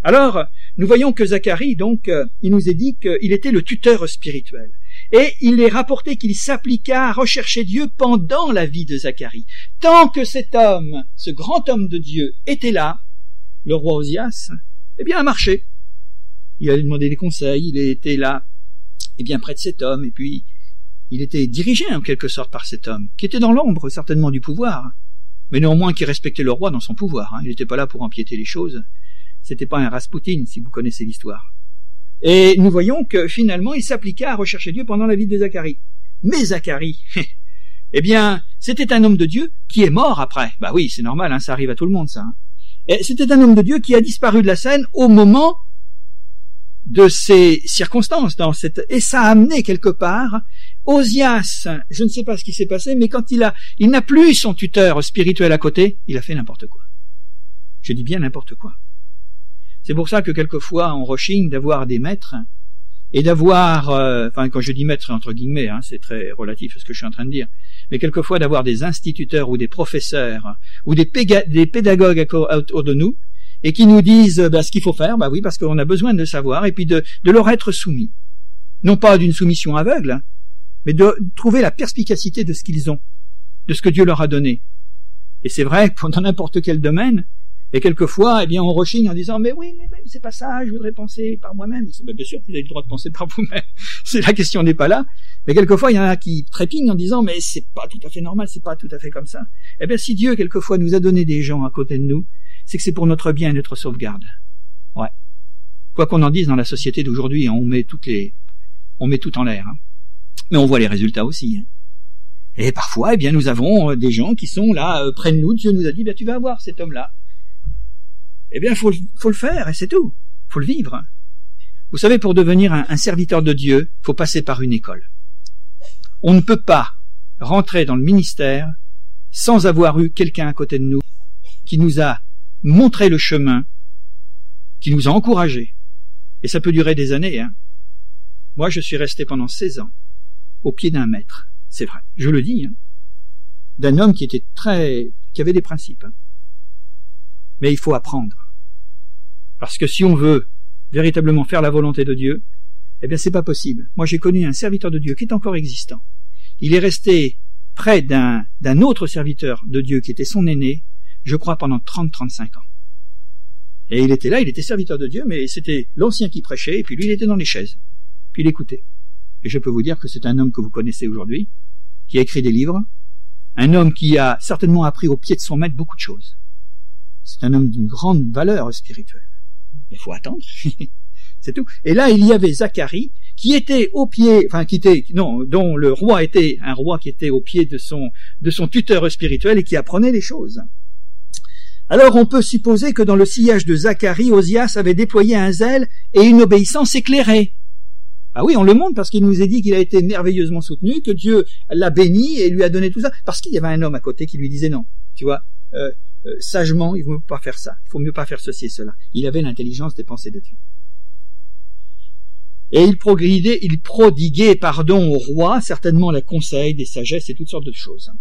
Alors, nous voyons que Zacharie, donc, euh, il nous est dit qu'il était le tuteur spirituel. Et il est rapporté qu'il s'appliqua à rechercher Dieu pendant la vie de Zacharie. Tant que cet homme, ce grand homme de Dieu, était là, le roi Osias, eh bien, a marché. Il a demandé des conseils, il était là, eh bien, près de cet homme, et puis il était dirigé en quelque sorte par cet homme, qui était dans l'ombre certainement du pouvoir, mais néanmoins qui respectait le roi dans son pouvoir. Hein. Il n'était pas là pour empiéter les choses. C'était pas un Rasputin, si vous connaissez l'histoire. Et nous voyons que finalement, il s'appliqua à rechercher Dieu pendant la vie de Zacharie. Mais Zacharie, eh bien, c'était un homme de Dieu qui est mort après. Bah oui, c'est normal, hein, ça arrive à tout le monde, ça. Hein. Et c'était un homme de Dieu qui a disparu de la scène au moment de ces circonstances dans cette et ça a amené quelque part Osias, je ne sais pas ce qui s'est passé, mais quand il a, il n'a plus son tuteur spirituel à côté, il a fait n'importe quoi. Je dis bien n'importe quoi. C'est pour ça que quelquefois on rechigne d'avoir des maîtres et d'avoir, euh, enfin quand je dis maître entre guillemets, hein, c'est très relatif à ce que je suis en train de dire, mais quelquefois d'avoir des instituteurs ou des professeurs ou des, des pédagogues autour de nous et qui nous disent bah, ce qu'il faut faire, bah oui, parce qu'on a besoin de savoir et puis de, de leur être soumis. Non pas d'une soumission aveugle, hein, mais de trouver la perspicacité de ce qu'ils ont, de ce que Dieu leur a donné. Et c'est vrai que dans n'importe quel domaine, et quelquefois, eh bien, on rechigne en disant, mais oui, mais, c'est pas ça, je voudrais penser par moi-même. bien sûr, vous avez le droit de penser par vous-même. c'est la question n'est pas là. Mais quelquefois, il y en a qui trépignent en disant, mais c'est pas tout à fait normal, c'est pas tout à fait comme ça. Eh bien, si Dieu, quelquefois, nous a donné des gens à côté de nous, c'est que c'est pour notre bien et notre sauvegarde. Ouais. Quoi qu'on en dise dans la société d'aujourd'hui, on met toutes les, on met tout en l'air. Hein mais on voit les résultats aussi. Hein. Et parfois, eh bien, nous avons euh, des gens qui sont là euh, près de nous. Dieu nous a dit, ben, tu vas avoir cet homme-là. Eh bien, faut, faut le faire et c'est tout. Faut le vivre. Vous savez, pour devenir un, un serviteur de Dieu, faut passer par une école. On ne peut pas rentrer dans le ministère sans avoir eu quelqu'un à côté de nous qui nous a montré le chemin, qui nous a encouragés. Et ça peut durer des années. Hein. Moi, je suis resté pendant 16 ans au pied d'un maître. C'est vrai, je le dis, hein. d'un homme qui était très, qui avait des principes. Hein. Mais il faut apprendre. Parce que si on veut véritablement faire la volonté de Dieu, eh bien c'est pas possible. Moi j'ai connu un serviteur de Dieu qui est encore existant. Il est resté près d'un, d'un autre serviteur de Dieu qui était son aîné, je crois pendant 30-35 ans. Et il était là, il était serviteur de Dieu, mais c'était l'ancien qui prêchait, et puis lui il était dans les chaises. Puis il écoutait. Et je peux vous dire que c'est un homme que vous connaissez aujourd'hui, qui a écrit des livres, un homme qui a certainement appris au pied de son maître beaucoup de choses. C'est un homme d'une grande valeur spirituelle. Il faut attendre. C'est tout. Et là, il y avait Zacharie, qui était au pied, enfin, qui était, non, dont le roi était un roi qui était au pied de son, de son tuteur spirituel et qui apprenait les choses. Alors on peut supposer que dans le sillage de Zacharie, Osias avait déployé un zèle et une obéissance éclairée. Ah oui, on le montre parce qu'il nous est dit qu'il a été merveilleusement soutenu, que Dieu l'a béni et lui a donné tout ça, parce qu'il y avait un homme à côté qui lui disait non, tu vois, euh, euh, sagement, il ne faut pas faire ça, il faut mieux pas faire ceci et cela. Il avait l'intelligence des pensées de Dieu. Et il prodiguait, il prodiguait pardon au roi, certainement la conseil, des sagesses et toutes sortes de choses.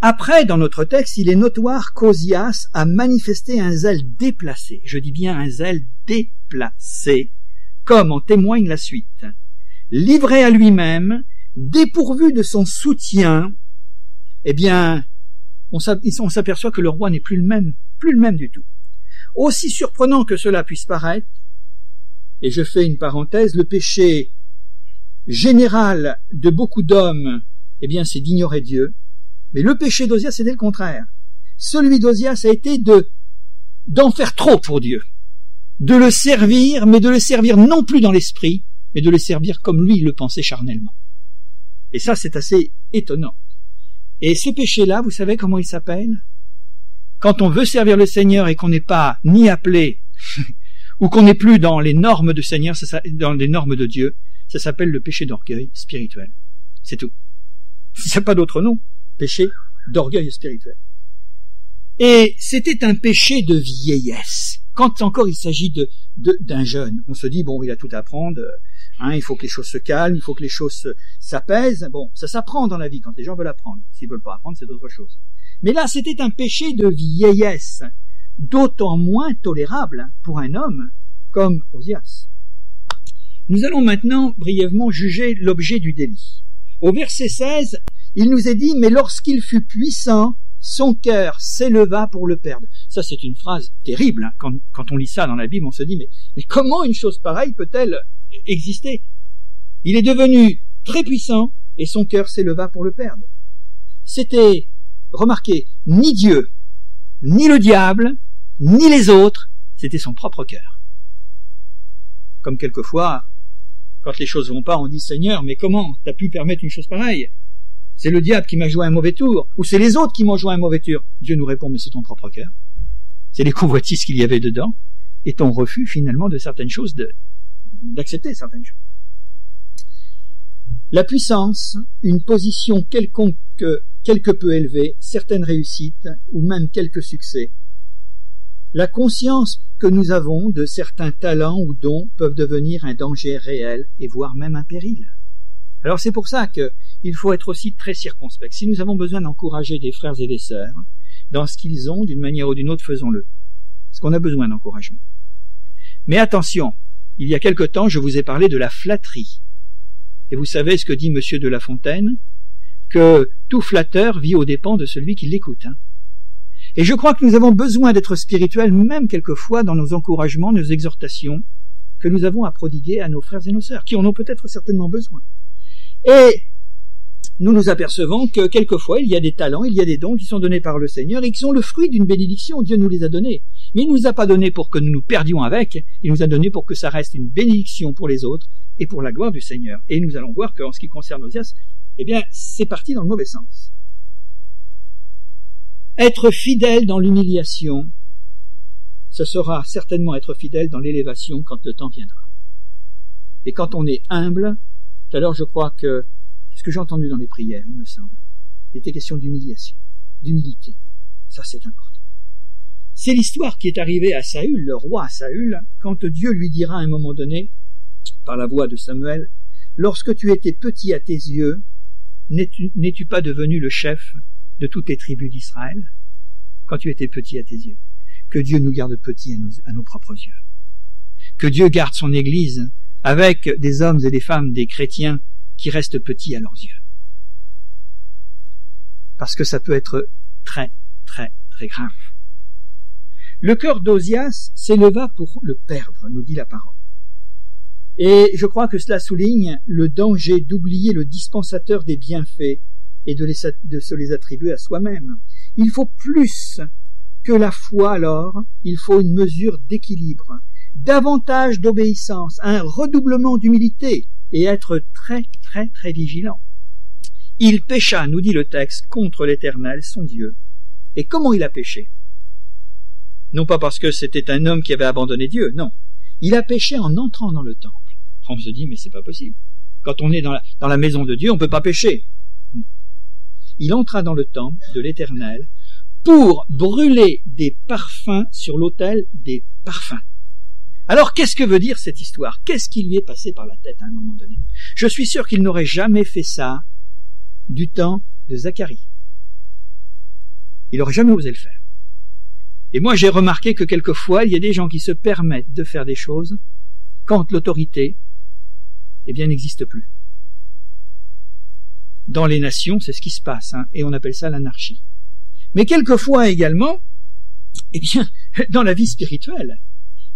Après, dans notre texte, il est notoire qu'Osias a manifesté un zèle déplacé. Je dis bien un zèle déplacé, comme en témoigne la suite. Livré à lui-même, dépourvu de son soutien, eh bien, on s'aperçoit que le roi n'est plus le même, plus le même du tout. Aussi surprenant que cela puisse paraître, et je fais une parenthèse, le péché général de beaucoup d'hommes, eh bien, c'est d'ignorer Dieu. Mais le péché d'Osias, c'était le contraire. Celui d'Osias a été de, d'en faire trop pour Dieu. De le servir, mais de le servir non plus dans l'esprit, mais de le servir comme lui le pensait charnellement. Et ça, c'est assez étonnant. Et ce péché-là, vous savez comment il s'appelle? Quand on veut servir le Seigneur et qu'on n'est pas ni appelé ou qu'on n'est plus dans les normes du Seigneur, dans les normes de Dieu, ça s'appelle le péché d'orgueil spirituel. C'est tout. Il n'y pas d'autre nom. Péché d'orgueil spirituel. Et c'était un péché de vieillesse. Quand encore il s'agit de, d'un jeune, on se dit bon, il a tout à apprendre. Hein, il faut que les choses se calment, il faut que les choses s'apaisent. Bon, ça s'apprend dans la vie quand les gens veulent apprendre. S'ils veulent pas apprendre, c'est autre chose. Mais là, c'était un péché de vieillesse d'autant moins tolérable pour un homme comme Osias. Nous allons maintenant brièvement juger l'objet du délit. Au verset 16, il nous est dit, mais lorsqu'il fut puissant, son cœur s'éleva pour le perdre. Ça, c'est une phrase terrible. Hein. Quand, on lit ça dans la Bible, on se dit, mais, mais comment une chose pareille peut-elle exister? Il est devenu très puissant et son cœur s'éleva pour le perdre. C'était, remarquez, ni Dieu, ni le diable, ni les autres, c'était son propre cœur. Comme quelquefois, quand les choses vont pas, on dit Seigneur, mais comment t'as pu permettre une chose pareille? C'est le diable qui m'a joué un mauvais tour, ou c'est les autres qui m'ont joué un mauvais tour Dieu nous répond, mais c'est ton propre cœur. C'est les convoitises qu'il y avait dedans, et ton refus finalement de certaines choses, d'accepter certaines choses. La puissance, une position quelconque, quelque peu élevée, certaines réussites, ou même quelques succès, la conscience que nous avons de certains talents ou dons peuvent devenir un danger réel et voire même un péril. Alors c'est pour ça qu'il faut être aussi très circonspect. Si nous avons besoin d'encourager des frères et des sœurs dans ce qu'ils ont, d'une manière ou d'une autre, faisons-le. Parce qu'on a besoin d'encouragement. Mais attention, il y a quelque temps, je vous ai parlé de la flatterie. Et vous savez ce que dit Monsieur de La Fontaine? Que tout flatteur vit aux dépens de celui qui l'écoute. Hein. Et je crois que nous avons besoin d'être spirituels, même quelquefois dans nos encouragements, nos exhortations, que nous avons à prodiguer à nos frères et nos sœurs, qui en ont peut-être certainement besoin. Et nous nous apercevons que quelquefois il y a des talents, il y a des dons qui sont donnés par le Seigneur et qui sont le fruit d'une bénédiction. Dieu nous les a donnés. Mais il ne nous a pas donnés pour que nous nous perdions avec, il nous a donnés pour que ça reste une bénédiction pour les autres et pour la gloire du Seigneur. Et nous allons voir qu'en ce qui concerne Osias, eh bien, c'est parti dans le mauvais sens. Être fidèle dans l'humiliation, ce sera certainement être fidèle dans l'élévation quand le temps viendra. Et quand on est humble, alors je crois que, que j'ai entendu dans les prières, il me semble, il était question d'humiliation, d'humilité. Ça c'est important. C'est l'histoire qui est arrivée à Saül, le roi Saül, quand Dieu lui dira à un moment donné, par la voix de Samuel, lorsque tu étais petit à tes yeux, n'es-tu pas devenu le chef de toutes les tribus d'Israël quand tu étais petit à tes yeux? Que Dieu nous garde petits à nos, à nos propres yeux. Que Dieu garde son Église avec des hommes et des femmes, des chrétiens qui restent petits à leurs yeux. Parce que ça peut être très, très, très grave. Le cœur d'Osias s'éleva pour le perdre, nous dit la parole. Et je crois que cela souligne le danger d'oublier le dispensateur des bienfaits et de, de se les attribuer à soi-même. Il faut plus que la foi, alors, il faut une mesure d'équilibre, davantage d'obéissance, un redoublement d'humilité, et être très très très vigilant. Il pécha, nous dit le texte, contre l'Éternel, son Dieu. Et comment il a péché? Non pas parce que c'était un homme qui avait abandonné Dieu, non. Il a péché en entrant dans le temple. On se dit, mais c'est pas possible. Quand on est dans la, dans la maison de Dieu, on ne peut pas pécher. Il entra dans le temple de l'Éternel pour brûler des parfums sur l'autel des parfums. Alors qu'est-ce que veut dire cette histoire? Qu'est-ce qui lui est passé par la tête à un moment donné? Je suis sûr qu'il n'aurait jamais fait ça du temps de Zacharie. Il n'aurait jamais osé le faire. Et moi j'ai remarqué que quelquefois il y a des gens qui se permettent de faire des choses quand l'autorité eh bien n'existe plus. Dans les nations, c'est ce qui se passe, hein, et on appelle ça l'anarchie. Mais quelquefois également, eh bien, dans la vie spirituelle,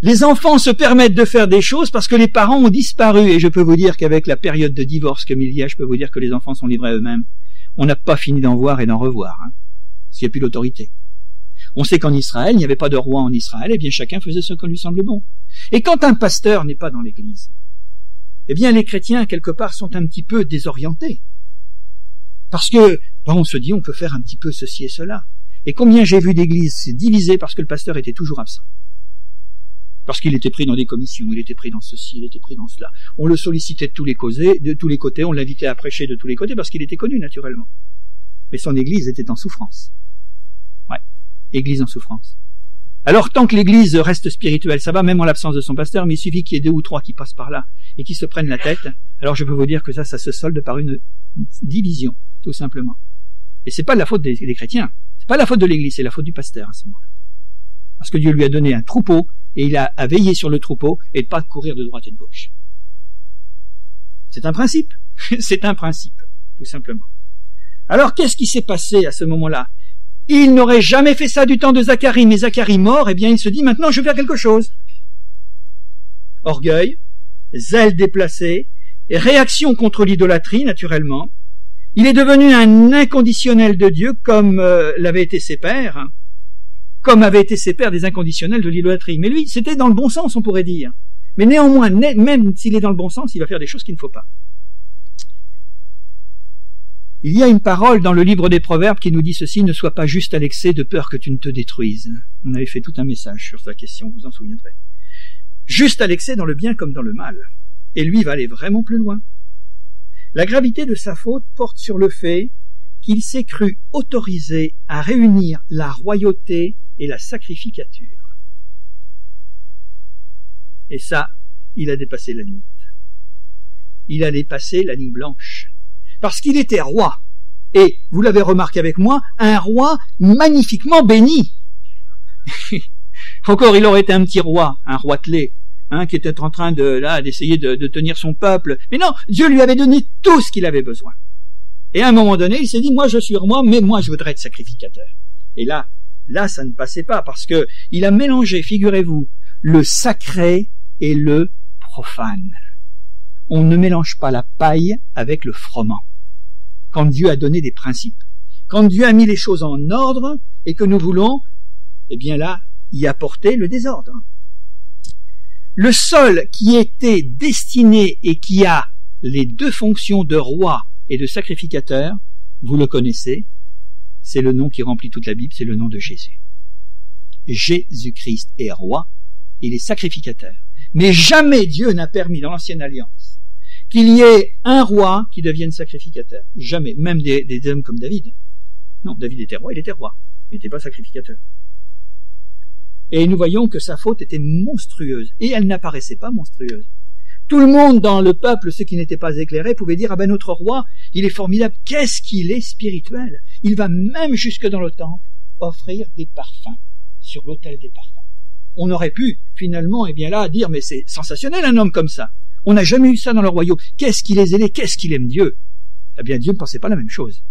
les enfants se permettent de faire des choses parce que les parents ont disparu. Et je peux vous dire qu'avec la période de divorce comme il y a, je peux vous dire que les enfants sont livrés à eux-mêmes. On n'a pas fini d'en voir et d'en revoir, hein, s'il n'y a plus l'autorité. On sait qu'en Israël, il n'y avait pas de roi en Israël, et eh bien chacun faisait ce qui lui semblait bon. Et quand un pasteur n'est pas dans l'église, eh bien les chrétiens, quelque part, sont un petit peu désorientés. Parce que, ben, on se dit, on peut faire un petit peu ceci et cela. Et combien j'ai vu d'églises divisées parce que le pasteur était toujours absent parce qu'il était pris dans des commissions, il était pris dans ceci, il était pris dans cela. On le sollicitait de tous les côtés, de on l'invitait à prêcher de tous les côtés parce qu'il était connu naturellement. Mais son église était en souffrance. Ouais, église en souffrance. Alors tant que l'église reste spirituelle, ça va même en l'absence de son pasteur, mais il suffit qu'il y ait deux ou trois qui passent par là et qui se prennent la tête. Alors je peux vous dire que ça, ça se solde par une division, tout simplement. Et c'est pas la faute des, des chrétiens, c'est pas la faute de l'église, c'est la faute du pasteur à ce moment-là. Parce que Dieu lui a donné un troupeau et il a à veiller sur le troupeau et pas courir de droite et de gauche. C'est un principe. C'est un principe, tout simplement. Alors qu'est-ce qui s'est passé à ce moment-là? Il n'aurait jamais fait ça du temps de Zacharie, mais Zacharie mort, eh bien il se dit maintenant je vais faire quelque chose. Orgueil, zèle déplacé, réaction contre l'idolâtrie, naturellement. Il est devenu un inconditionnel de Dieu comme euh, l'avaient été ses pères comme avaient été ses pères des inconditionnels de l'idolâtrie. Mais lui, c'était dans le bon sens, on pourrait dire. Mais néanmoins, même s'il est dans le bon sens, il va faire des choses qu'il ne faut pas. Il y a une parole dans le livre des Proverbes qui nous dit ceci, ne sois pas juste à l'excès de peur que tu ne te détruises. On avait fait tout un message sur sa question, vous en souviendrez. Juste à l'excès dans le bien comme dans le mal. Et lui va aller vraiment plus loin. La gravité de sa faute porte sur le fait qu'il s'est cru autorisé à réunir la royauté et la sacrificature. Et ça, il a dépassé la nuit. Il a dépassé la nuit blanche. Parce qu'il était roi. Et, vous l'avez remarqué avec moi, un roi magnifiquement béni. Encore, il aurait été un petit roi, un roi hein, qui était en train de là d'essayer de, de tenir son peuple. Mais non, Dieu lui avait donné tout ce qu'il avait besoin. Et à un moment donné, il s'est dit, moi je suis roi, mais moi je voudrais être sacrificateur. Et là, Là, ça ne passait pas parce que il a mélangé, figurez-vous, le sacré et le profane. On ne mélange pas la paille avec le froment. Quand Dieu a donné des principes, quand Dieu a mis les choses en ordre et que nous voulons, eh bien là, y apporter le désordre. Le sol qui était destiné et qui a les deux fonctions de roi et de sacrificateur, vous le connaissez, c'est le nom qui remplit toute la Bible, c'est le nom de Jésus. Jésus-Christ est roi, il est sacrificateur. Mais jamais Dieu n'a permis dans l'ancienne alliance qu'il y ait un roi qui devienne sacrificateur. Jamais. Même des, hommes comme David. Non, David était roi, il était roi. Il n'était pas sacrificateur. Et nous voyons que sa faute était monstrueuse. Et elle n'apparaissait pas monstrueuse. Tout le monde dans le peuple, ceux qui n'étaient pas éclairés, pouvaient dire, ah ben notre roi, il est formidable. Qu'est-ce qu'il est spirituel? Il va même jusque dans le temple offrir des parfums sur l'autel des parfums. On aurait pu, finalement, eh bien là, dire, mais c'est sensationnel un homme comme ça. On n'a jamais eu ça dans le royaume. Qu'est-ce qu'il est zélé, qu'est-ce qu'il aime Dieu? Eh bien, Dieu ne pensait pas la même chose.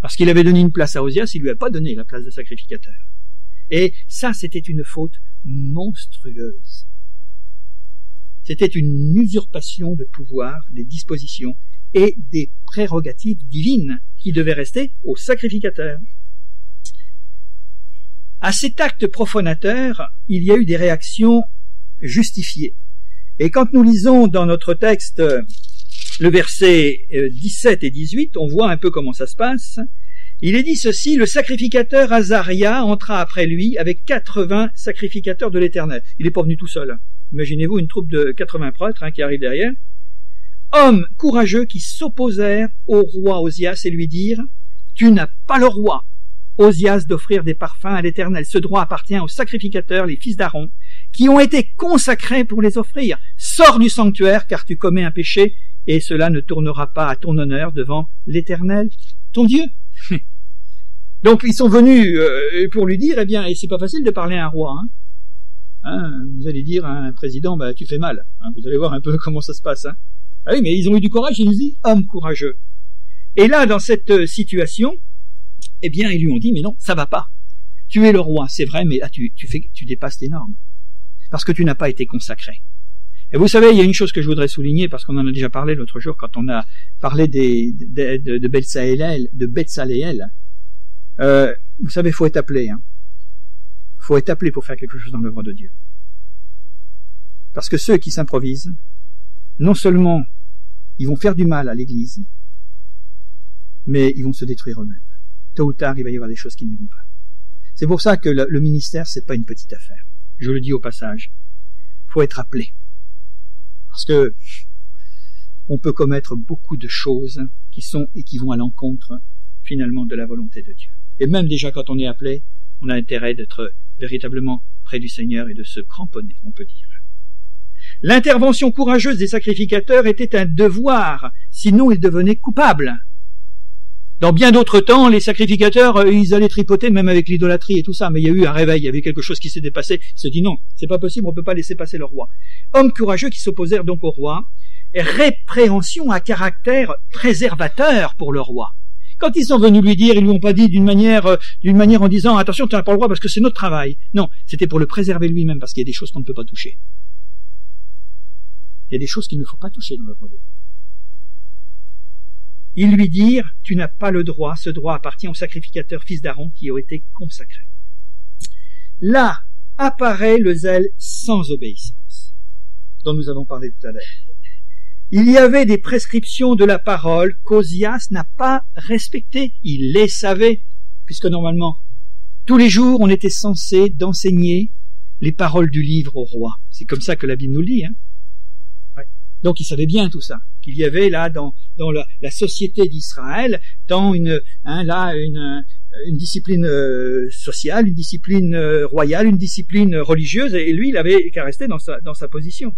Parce qu'il avait donné une place à Osias, il lui a pas donné la place de sacrificateur. Et ça, c'était une faute monstrueuse. C'était une usurpation de pouvoir, des dispositions et des prérogatives divines qui devaient rester au sacrificateur. À cet acte profanateur, il y a eu des réactions justifiées. Et quand nous lisons dans notre texte le verset 17 et 18, on voit un peu comment ça se passe. Il est dit ceci, le sacrificateur Azaria entra après lui avec 80 sacrificateurs de l'Éternel. Il n'est pas venu tout seul. Imaginez-vous une troupe de 80 prêtres hein, qui arrive derrière. Hommes courageux qui s'opposèrent au roi Osias et lui dirent, tu n'as pas le roi, Osias, d'offrir des parfums à l'Éternel. Ce droit appartient aux sacrificateurs, les fils d'Aaron, qui ont été consacrés pour les offrir. Sors du sanctuaire, car tu commets un péché, et cela ne tournera pas à ton honneur devant l'Éternel, ton Dieu. Donc ils sont venus euh, pour lui dire, eh bien, et c'est pas facile de parler à un roi. Hein. Hein, vous allez dire à un président, bah tu fais mal. Hein, vous allez voir un peu comment ça se passe. Hein. Ah oui, mais ils ont eu du courage, ils nous disent homme courageux. Et là, dans cette euh, situation, eh bien, ils lui ont dit, mais non, ça va pas. Tu es le roi, c'est vrai, mais là, tu, tu fais, tu dépasses les normes. Parce que tu n'as pas été consacré. Et vous savez, il y a une chose que je voudrais souligner, parce qu'on en a déjà parlé l'autre jour quand on a parlé de, de, de Betsaléel, de. Euh, vous savez, faut être appelé. Hein. Faut être appelé pour faire quelque chose dans l'œuvre de Dieu. Parce que ceux qui s'improvisent, non seulement ils vont faire du mal à l'Église, mais ils vont se détruire eux-mêmes. Tôt ou tard, il va y avoir des choses qui n'iront pas. C'est pour ça que le, ministère, c'est pas une petite affaire. Je le dis au passage. Faut être appelé. Parce que on peut commettre beaucoup de choses qui sont et qui vont à l'encontre finalement de la volonté de Dieu. Et même déjà quand on est appelé, on a intérêt d'être véritablement près du Seigneur et de se cramponner, on peut dire. L'intervention courageuse des sacrificateurs était un devoir, sinon ils devenaient coupables. Dans bien d'autres temps, les sacrificateurs, euh, ils allaient tripoter même avec l'idolâtrie et tout ça, mais il y a eu un réveil, il y avait quelque chose qui s'est dépassé. Ils se dit non, c'est pas possible, on peut pas laisser passer le roi. Hommes courageux qui s'opposèrent donc au roi, répréhension à caractère préservateur pour le roi. Quand ils sont venus lui dire, ils lui ont pas dit d'une manière, euh, d'une manière en disant attention, tu n'as pas le roi parce que c'est notre travail. Non, c'était pour le préserver lui-même parce qu'il y a des choses qu'on ne peut pas toucher. Il y a des choses qu'il ne faut pas toucher dans le roi ils lui dirent, tu n'as pas le droit, ce droit appartient aux sacrificateurs fils d'Aaron qui ont été consacrés. Là apparaît le zèle sans obéissance, dont nous avons parlé tout à l'heure. Il y avait des prescriptions de la parole qu'Ozias n'a pas respectées. Il les savait, puisque normalement, tous les jours, on était censé d'enseigner les paroles du livre au roi. C'est comme ça que la Bible nous le dit. Hein donc il savait bien tout ça, qu'il y avait là dans, dans la, la société d'Israël, dans une, hein, là, une, une discipline euh, sociale, une discipline euh, royale, une discipline religieuse, et lui, il avait qu'à rester dans sa, dans sa position.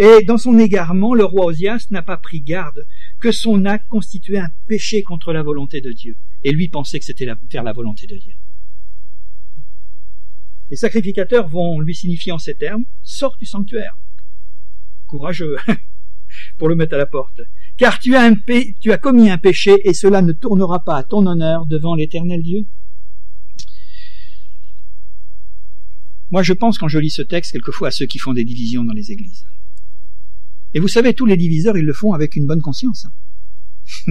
Et dans son égarement, le roi Osias n'a pas pris garde que son acte constituait un péché contre la volonté de Dieu. Et lui pensait que c'était faire la volonté de Dieu. Les sacrificateurs vont lui signifier en ces termes, sors du sanctuaire courageux pour le mettre à la porte. Car tu as, un tu as commis un péché et cela ne tournera pas à ton honneur devant l'éternel Dieu. Moi, je pense quand je lis ce texte quelquefois à ceux qui font des divisions dans les églises. Et vous savez, tous les diviseurs, ils le font avec une bonne conscience.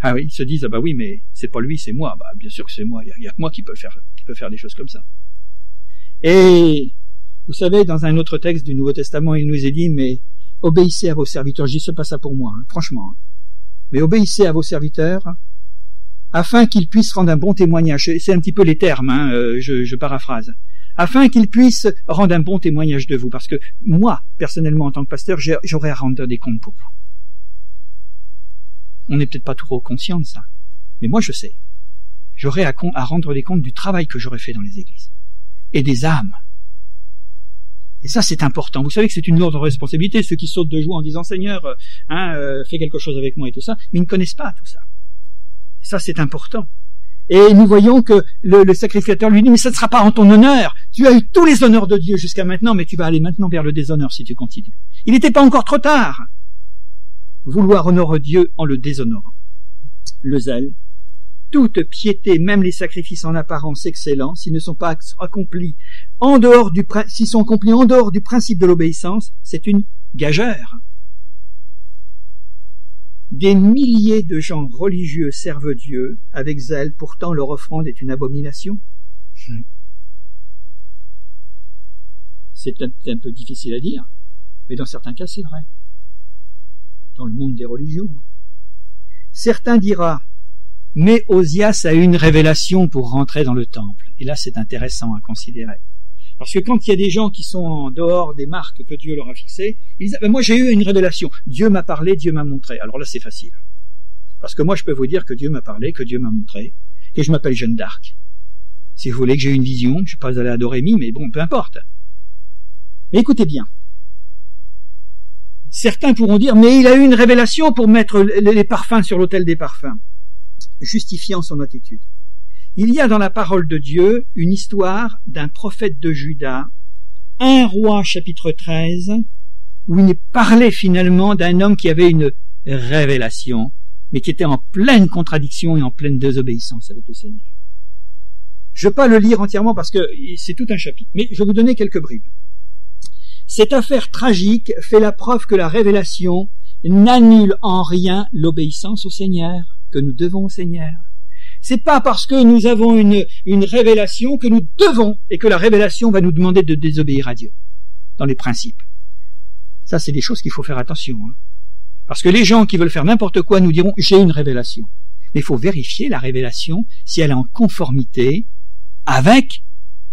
ah oui, ils se disent, ah bah oui, mais c'est pas lui, c'est moi. Bah, bien sûr que c'est moi. Il y, a, que moi qui peut faire, qui peut faire des choses comme ça. Et vous savez, dans un autre texte du Nouveau Testament, il nous est dit, mais obéissez à vos serviteurs. Je dis, c'est pas ça pour moi, hein, franchement. Mais obéissez à vos serviteurs, afin qu'ils puissent rendre un bon témoignage. C'est un petit peu les termes, hein, euh, je paraphrase. Afin qu'ils puissent rendre un bon témoignage de vous. Parce que moi, personnellement, en tant que pasteur, j'aurais à rendre des comptes pour vous. On n'est peut-être pas trop conscient de ça. Mais moi, je sais. J'aurais à, rendre des comptes du travail que j'aurais fait dans les églises. Et des âmes et ça, c'est important. Vous savez que c'est une lourde responsabilité, ceux qui sautent de joie en disant Seigneur, euh, hein, euh, fais quelque chose avec moi et tout ça, mais ils ne connaissent pas tout ça. ça, c'est important. Et nous voyons que le, sacrificateur lui dit, mais ça ne sera pas en ton honneur. Tu as eu tous les honneurs de Dieu jusqu'à maintenant, mais tu vas aller maintenant vers le déshonneur si tu continues. Il n'était pas encore trop tard. Vouloir honorer Dieu en le déshonorant. Le zèle, toute piété, même les sacrifices en apparence excellents, s'ils ne sont pas accomplis en dehors du, s'ils sont accomplis en dehors du principe de l'obéissance, c'est une gageure. Des milliers de gens religieux servent Dieu avec zèle, pourtant leur offrande est une abomination. C'est peut-être un peu difficile à dire, mais dans certains cas, c'est vrai. Dans le monde des religions. Certains dira, mais Osias a eu une révélation pour rentrer dans le temple. Et là, c'est intéressant à considérer. Parce que quand il y a des gens qui sont en dehors des marques que Dieu leur a fixées, ils disent, ben moi j'ai eu une révélation. Dieu m'a parlé, Dieu m'a montré. Alors là, c'est facile. Parce que moi, je peux vous dire que Dieu m'a parlé, que Dieu m'a montré, et je m'appelle Jeanne d'Arc. Si vous voulez que j'ai une vision, je ne suis pas allé à Dorémy, mais bon, peu importe. Écoutez bien. Certains pourront dire, mais il a eu une révélation pour mettre les parfums sur l'autel des parfums, justifiant son attitude. Il y a dans la parole de Dieu une histoire d'un prophète de Juda, un roi chapitre 13, où il parlé finalement d'un homme qui avait une révélation, mais qui était en pleine contradiction et en pleine désobéissance avec le Seigneur. Je ne vais pas le lire entièrement parce que c'est tout un chapitre, mais je vais vous donner quelques bribes. Cette affaire tragique fait la preuve que la révélation n'annule en rien l'obéissance au Seigneur, que nous devons au Seigneur. C'est pas parce que nous avons une, révélation que nous devons et que la révélation va nous demander de désobéir à Dieu dans les principes. Ça, c'est des choses qu'il faut faire attention. Hein. Parce que les gens qui veulent faire n'importe quoi nous diront j'ai une révélation. Mais il faut vérifier la révélation si elle est en conformité avec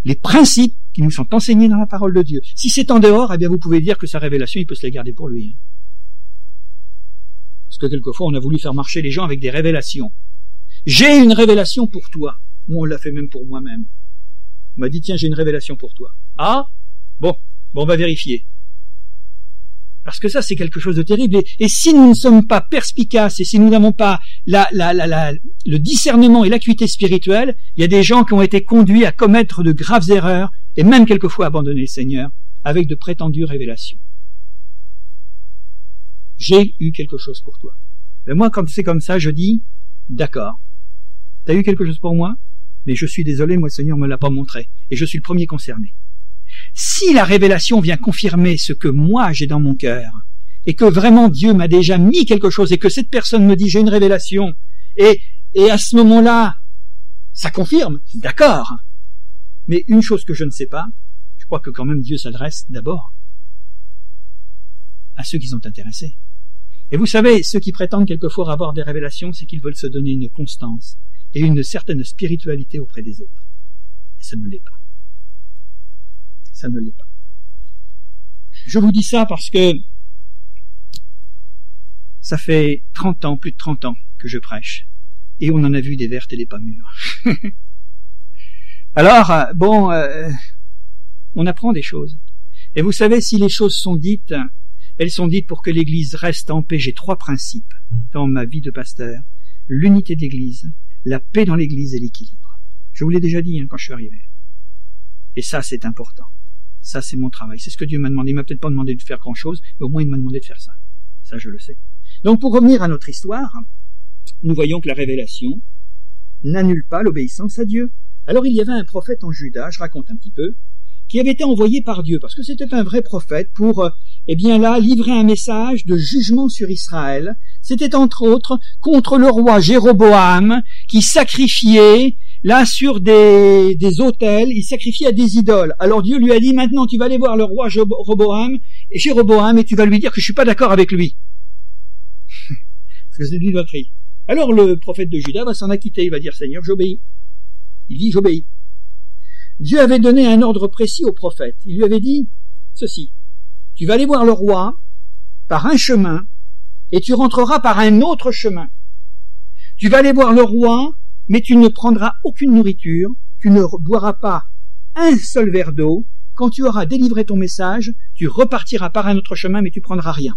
les principes qui nous sont enseignés dans la parole de Dieu. Si c'est en dehors, eh bien vous pouvez dire que sa révélation, il peut se la garder pour lui. Hein. Parce que quelquefois, on a voulu faire marcher les gens avec des révélations. J'ai une révélation pour toi. Moi, on l'a fait même pour moi-même. On m'a dit, tiens, j'ai une révélation pour toi. Ah Bon, bon, on va vérifier. Parce que ça, c'est quelque chose de terrible. Et, si nous ne sommes pas perspicaces et si nous n'avons pas la, la, la, le discernement et l'acuité spirituelle, il y a des gens qui ont été conduits à commettre de graves erreurs et même quelquefois abandonner le Seigneur avec de prétendues révélations. J'ai eu quelque chose pour toi. Mais moi, quand c'est comme ça, je dis, d'accord, T'as eu quelque chose pour moi? Mais je suis désolé, moi le Seigneur me l'a pas montré, et je suis le premier concerné. Si la révélation vient confirmer ce que moi j'ai dans mon cœur, et que vraiment Dieu m'a déjà mis quelque chose, et que cette personne me dit j'ai une révélation, et, et à ce moment-là, ça confirme, d'accord. Mais une chose que je ne sais pas, je crois que quand même Dieu s'adresse d'abord à ceux qui sont intéressés. Et vous savez, ceux qui prétendent quelquefois avoir des révélations, c'est qu'ils veulent se donner une constance et une certaine spiritualité auprès des autres. Et ça ne l'est pas. Ça ne l'est pas. Je vous dis ça parce que ça fait 30 ans, plus de 30 ans que je prêche. Et on en a vu des vertes et des pas mûres. Alors, euh, bon, euh, on apprend des choses. Et vous savez, si les choses sont dites, elles sont dites pour que l'Église reste en paix. J'ai trois principes dans ma vie de pasteur. L'unité de l'Église, la paix dans l'Église et l'équilibre. Je vous l'ai déjà dit hein, quand je suis arrivé. Et ça, c'est important. Ça, c'est mon travail. C'est ce que Dieu m'a demandé. Il m'a peut-être pas demandé de faire grand-chose, mais au moins il m'a demandé de faire ça. Ça, je le sais. Donc, pour revenir à notre histoire, nous voyons que la révélation n'annule pas l'obéissance à Dieu. Alors, il y avait un prophète en Juda, je raconte un petit peu, qui avait été envoyé par Dieu, parce que c'était un vrai prophète, pour, euh, eh bien là, livrer un message de jugement sur Israël. C'était entre autres contre le roi Jéroboam, qui sacrifiait là sur des, des autels, il sacrifiait à des idoles. Alors Dieu lui a dit, maintenant tu vas aller voir le roi Jéroboam, et Jéroboam, et tu vas lui dire que je suis pas d'accord avec lui. Parce que c'est l'idolâtrie. Alors le prophète de Juda va s'en acquitter, il va dire, Seigneur, j'obéis. Il dit, j'obéis. Dieu avait donné un ordre précis au prophète. Il lui avait dit ceci. Tu vas aller voir le roi par un chemin et tu rentreras par un autre chemin. Tu vas aller voir le roi, mais tu ne prendras aucune nourriture, tu ne boiras pas un seul verre d'eau. Quand tu auras délivré ton message, tu repartiras par un autre chemin, mais tu prendras rien.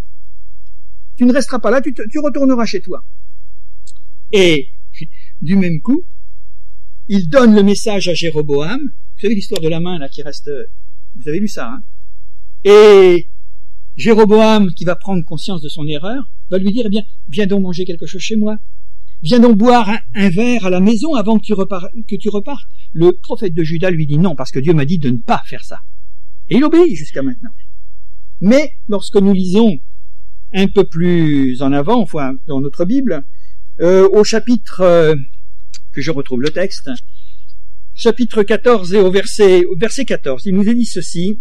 Tu ne resteras pas là, tu, tu retourneras chez toi. Et du même coup, il donne le message à Jéroboam, vous savez l'histoire de la main là qui reste. Vous avez lu ça, hein Et Jéroboam, qui va prendre conscience de son erreur, va lui dire, eh bien, viens donc manger quelque chose chez moi. Viens donc boire un, verre à la maison avant que tu, que tu repartes. Le prophète de Judas lui dit non, parce que Dieu m'a dit de ne pas faire ça. Et il obéit jusqu'à maintenant. Mais lorsque nous lisons un peu plus en avant, enfin dans notre Bible, euh, au chapitre euh, que je retrouve le texte, chapitre 14 et au verset, au verset 14, il nous est dit ceci.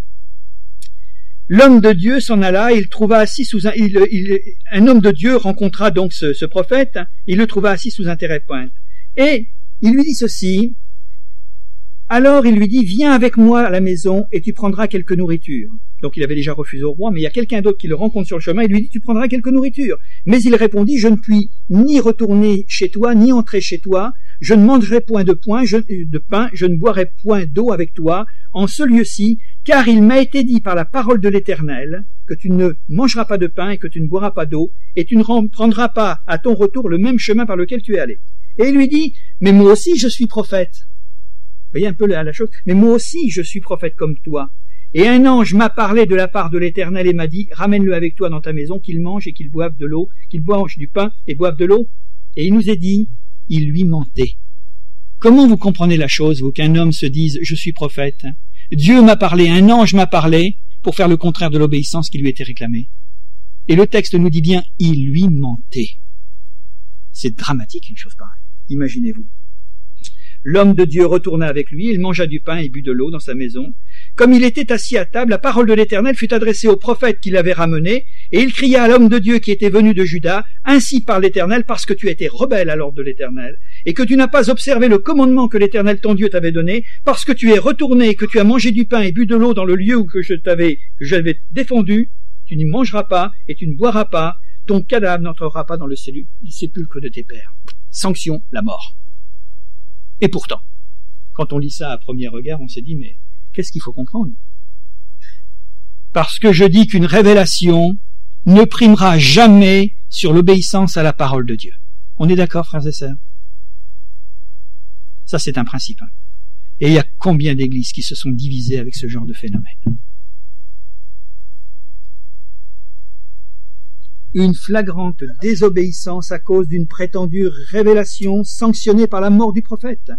L'homme de Dieu s'en alla, il trouva assis sous un, il, un homme de Dieu rencontra donc ce, prophète, il le trouva assis sous un pointe. Et il lui dit ceci, alors il lui dit, viens avec moi à la maison et tu prendras quelque nourriture. Donc il avait déjà refusé au roi, mais il y a quelqu'un d'autre qui le rencontre sur le chemin et lui dit, tu prendras quelque nourriture. Mais il répondit, je ne puis ni retourner chez toi, ni entrer chez toi, je ne mangerai point de, de pain, je ne boirai point d'eau avec toi, en ce lieu-ci, car il m'a été dit par la parole de l'Éternel que tu ne mangeras pas de pain et que tu ne boiras pas d'eau, et tu ne prendras pas à ton retour le même chemin par lequel tu es allé. Et il lui dit, mais moi aussi je suis prophète voyez un peu la, chose. Mais moi aussi, je suis prophète comme toi. Et un ange m'a parlé de la part de l'Éternel et m'a dit, ramène-le avec toi dans ta maison, qu'il mange et qu'il boive de l'eau, qu'il mange du pain et boive de l'eau. Et il nous est dit, il lui mentait. Comment vous comprenez la chose, vous, qu'un homme se dise, je suis prophète? Dieu m'a parlé, un ange m'a parlé, pour faire le contraire de l'obéissance qui lui était réclamée. Et le texte nous dit bien, il lui mentait. C'est dramatique une chose pareille. Imaginez-vous. L'homme de Dieu retourna avec lui, il mangea du pain et but de l'eau dans sa maison. Comme il était assis à table, la parole de l'Éternel fut adressée au prophète qui l'avait ramené, et il cria à l'homme de Dieu qui était venu de Juda, Ainsi par l'Éternel, parce que tu étais rebelle à l'ordre de l'Éternel, et que tu n'as pas observé le commandement que l'Éternel ton Dieu t'avait donné, parce que tu es retourné et que tu as mangé du pain et bu de l'eau dans le lieu où je t'avais, défendu, tu n'y mangeras pas et tu ne boiras pas, ton cadavre n'entrera pas dans le sépulcre de tes pères. Sanction, la mort. Et pourtant, quand on lit ça à premier regard, on se dit, mais qu'est-ce qu'il faut comprendre? Parce que je dis qu'une révélation ne primera jamais sur l'obéissance à la parole de Dieu. On est d'accord, frères et sœurs? Ça, c'est un principe. Hein. Et il y a combien d'églises qui se sont divisées avec ce genre de phénomène? Une flagrante désobéissance à cause d'une prétendue révélation sanctionnée par la mort du prophète.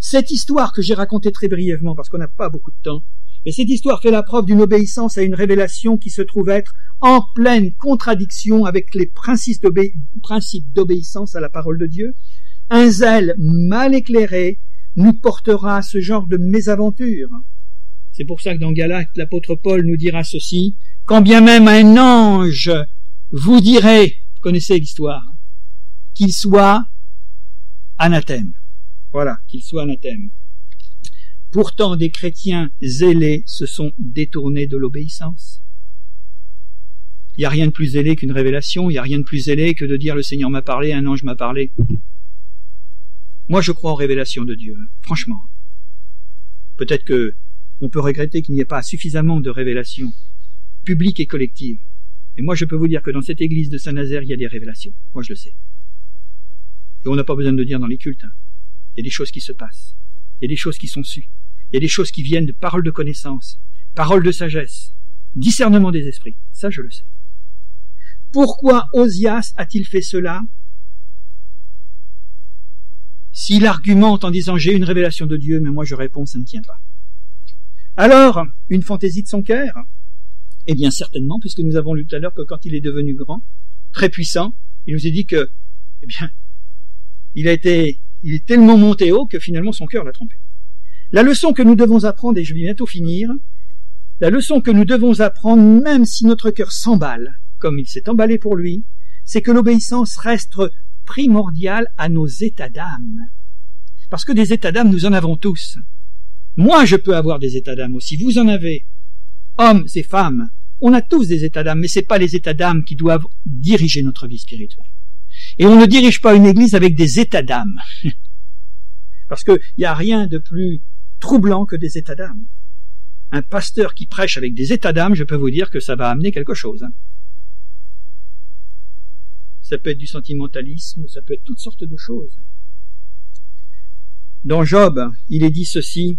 Cette histoire que j'ai racontée très brièvement parce qu'on n'a pas beaucoup de temps, mais cette histoire fait la preuve d'une obéissance à une révélation qui se trouve être en pleine contradiction avec les principes d'obéissance à la parole de Dieu. Un zèle mal éclairé nous portera à ce genre de mésaventure. C'est pour ça que dans Galacte, l'apôtre Paul nous dira ceci, quand bien même un ange vous direz, connaissez l'histoire, qu'il soit anathème. Voilà, qu'il soit anathème. Pourtant, des chrétiens zélés se sont détournés de l'obéissance. Il n'y a rien de plus zélé qu'une révélation, il n'y a rien de plus zélé que de dire le Seigneur m'a parlé, un ange m'a parlé. Moi, je crois en révélation de Dieu, franchement. Peut-être que on peut regretter qu'il n'y ait pas suffisamment de révélations publiques et collectives. Et moi, je peux vous dire que dans cette église de Saint-Nazaire, il y a des révélations. Moi, je le sais. Et on n'a pas besoin de le dire dans les cultes. Hein. Il y a des choses qui se passent. Il y a des choses qui sont sues. Il y a des choses qui viennent de paroles de connaissance, paroles de sagesse, discernement des esprits. Ça, je le sais. Pourquoi Osias a-t-il fait cela? S'il argumente en disant j'ai une révélation de Dieu, mais moi je réponds ça ne tient pas. Alors, une fantaisie de son cœur? Eh bien, certainement, puisque nous avons lu tout à l'heure que quand il est devenu grand, très puissant, il nous a dit que, eh bien, il a été, il est tellement monté haut que finalement son cœur l'a trompé. La leçon que nous devons apprendre, et je vais bientôt finir, la leçon que nous devons apprendre, même si notre cœur s'emballe, comme il s'est emballé pour lui, c'est que l'obéissance reste primordiale à nos états d'âme. Parce que des états d'âme, nous en avons tous. Moi, je peux avoir des états d'âme aussi. Vous en avez. Hommes et femmes. On a tous des états d'âme, mais ce n'est pas les états d'âme qui doivent diriger notre vie spirituelle. Et on ne dirige pas une église avec des états d'âme. Parce qu'il n'y a rien de plus troublant que des états d'âme. Un pasteur qui prêche avec des états d'âme, je peux vous dire que ça va amener quelque chose. Hein. Ça peut être du sentimentalisme, ça peut être toutes sortes de choses. Dans Job, il est dit ceci,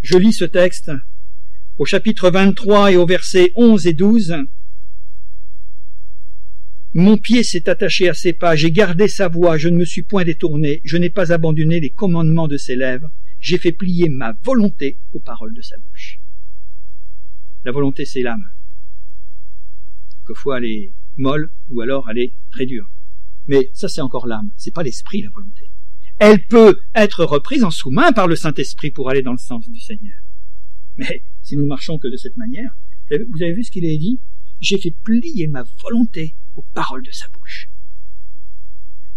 je lis ce texte, au chapitre 23 et au verset 11 et 12, Mon pied s'est attaché à ses pas, j'ai gardé sa voix, je ne me suis point détourné, je n'ai pas abandonné les commandements de ses lèvres, j'ai fait plier ma volonté aux paroles de sa bouche. La volonté, c'est l'âme. Quelquefois, elle est molle ou alors elle est très dure. Mais ça, c'est encore l'âme, c'est pas l'esprit, la volonté. elle peut être reprise en sous-main par le Saint-Esprit pour aller dans le sens du Seigneur. Mais si nous marchons que de cette manière, vous avez vu ce qu'il a dit? J'ai fait plier ma volonté aux paroles de sa bouche.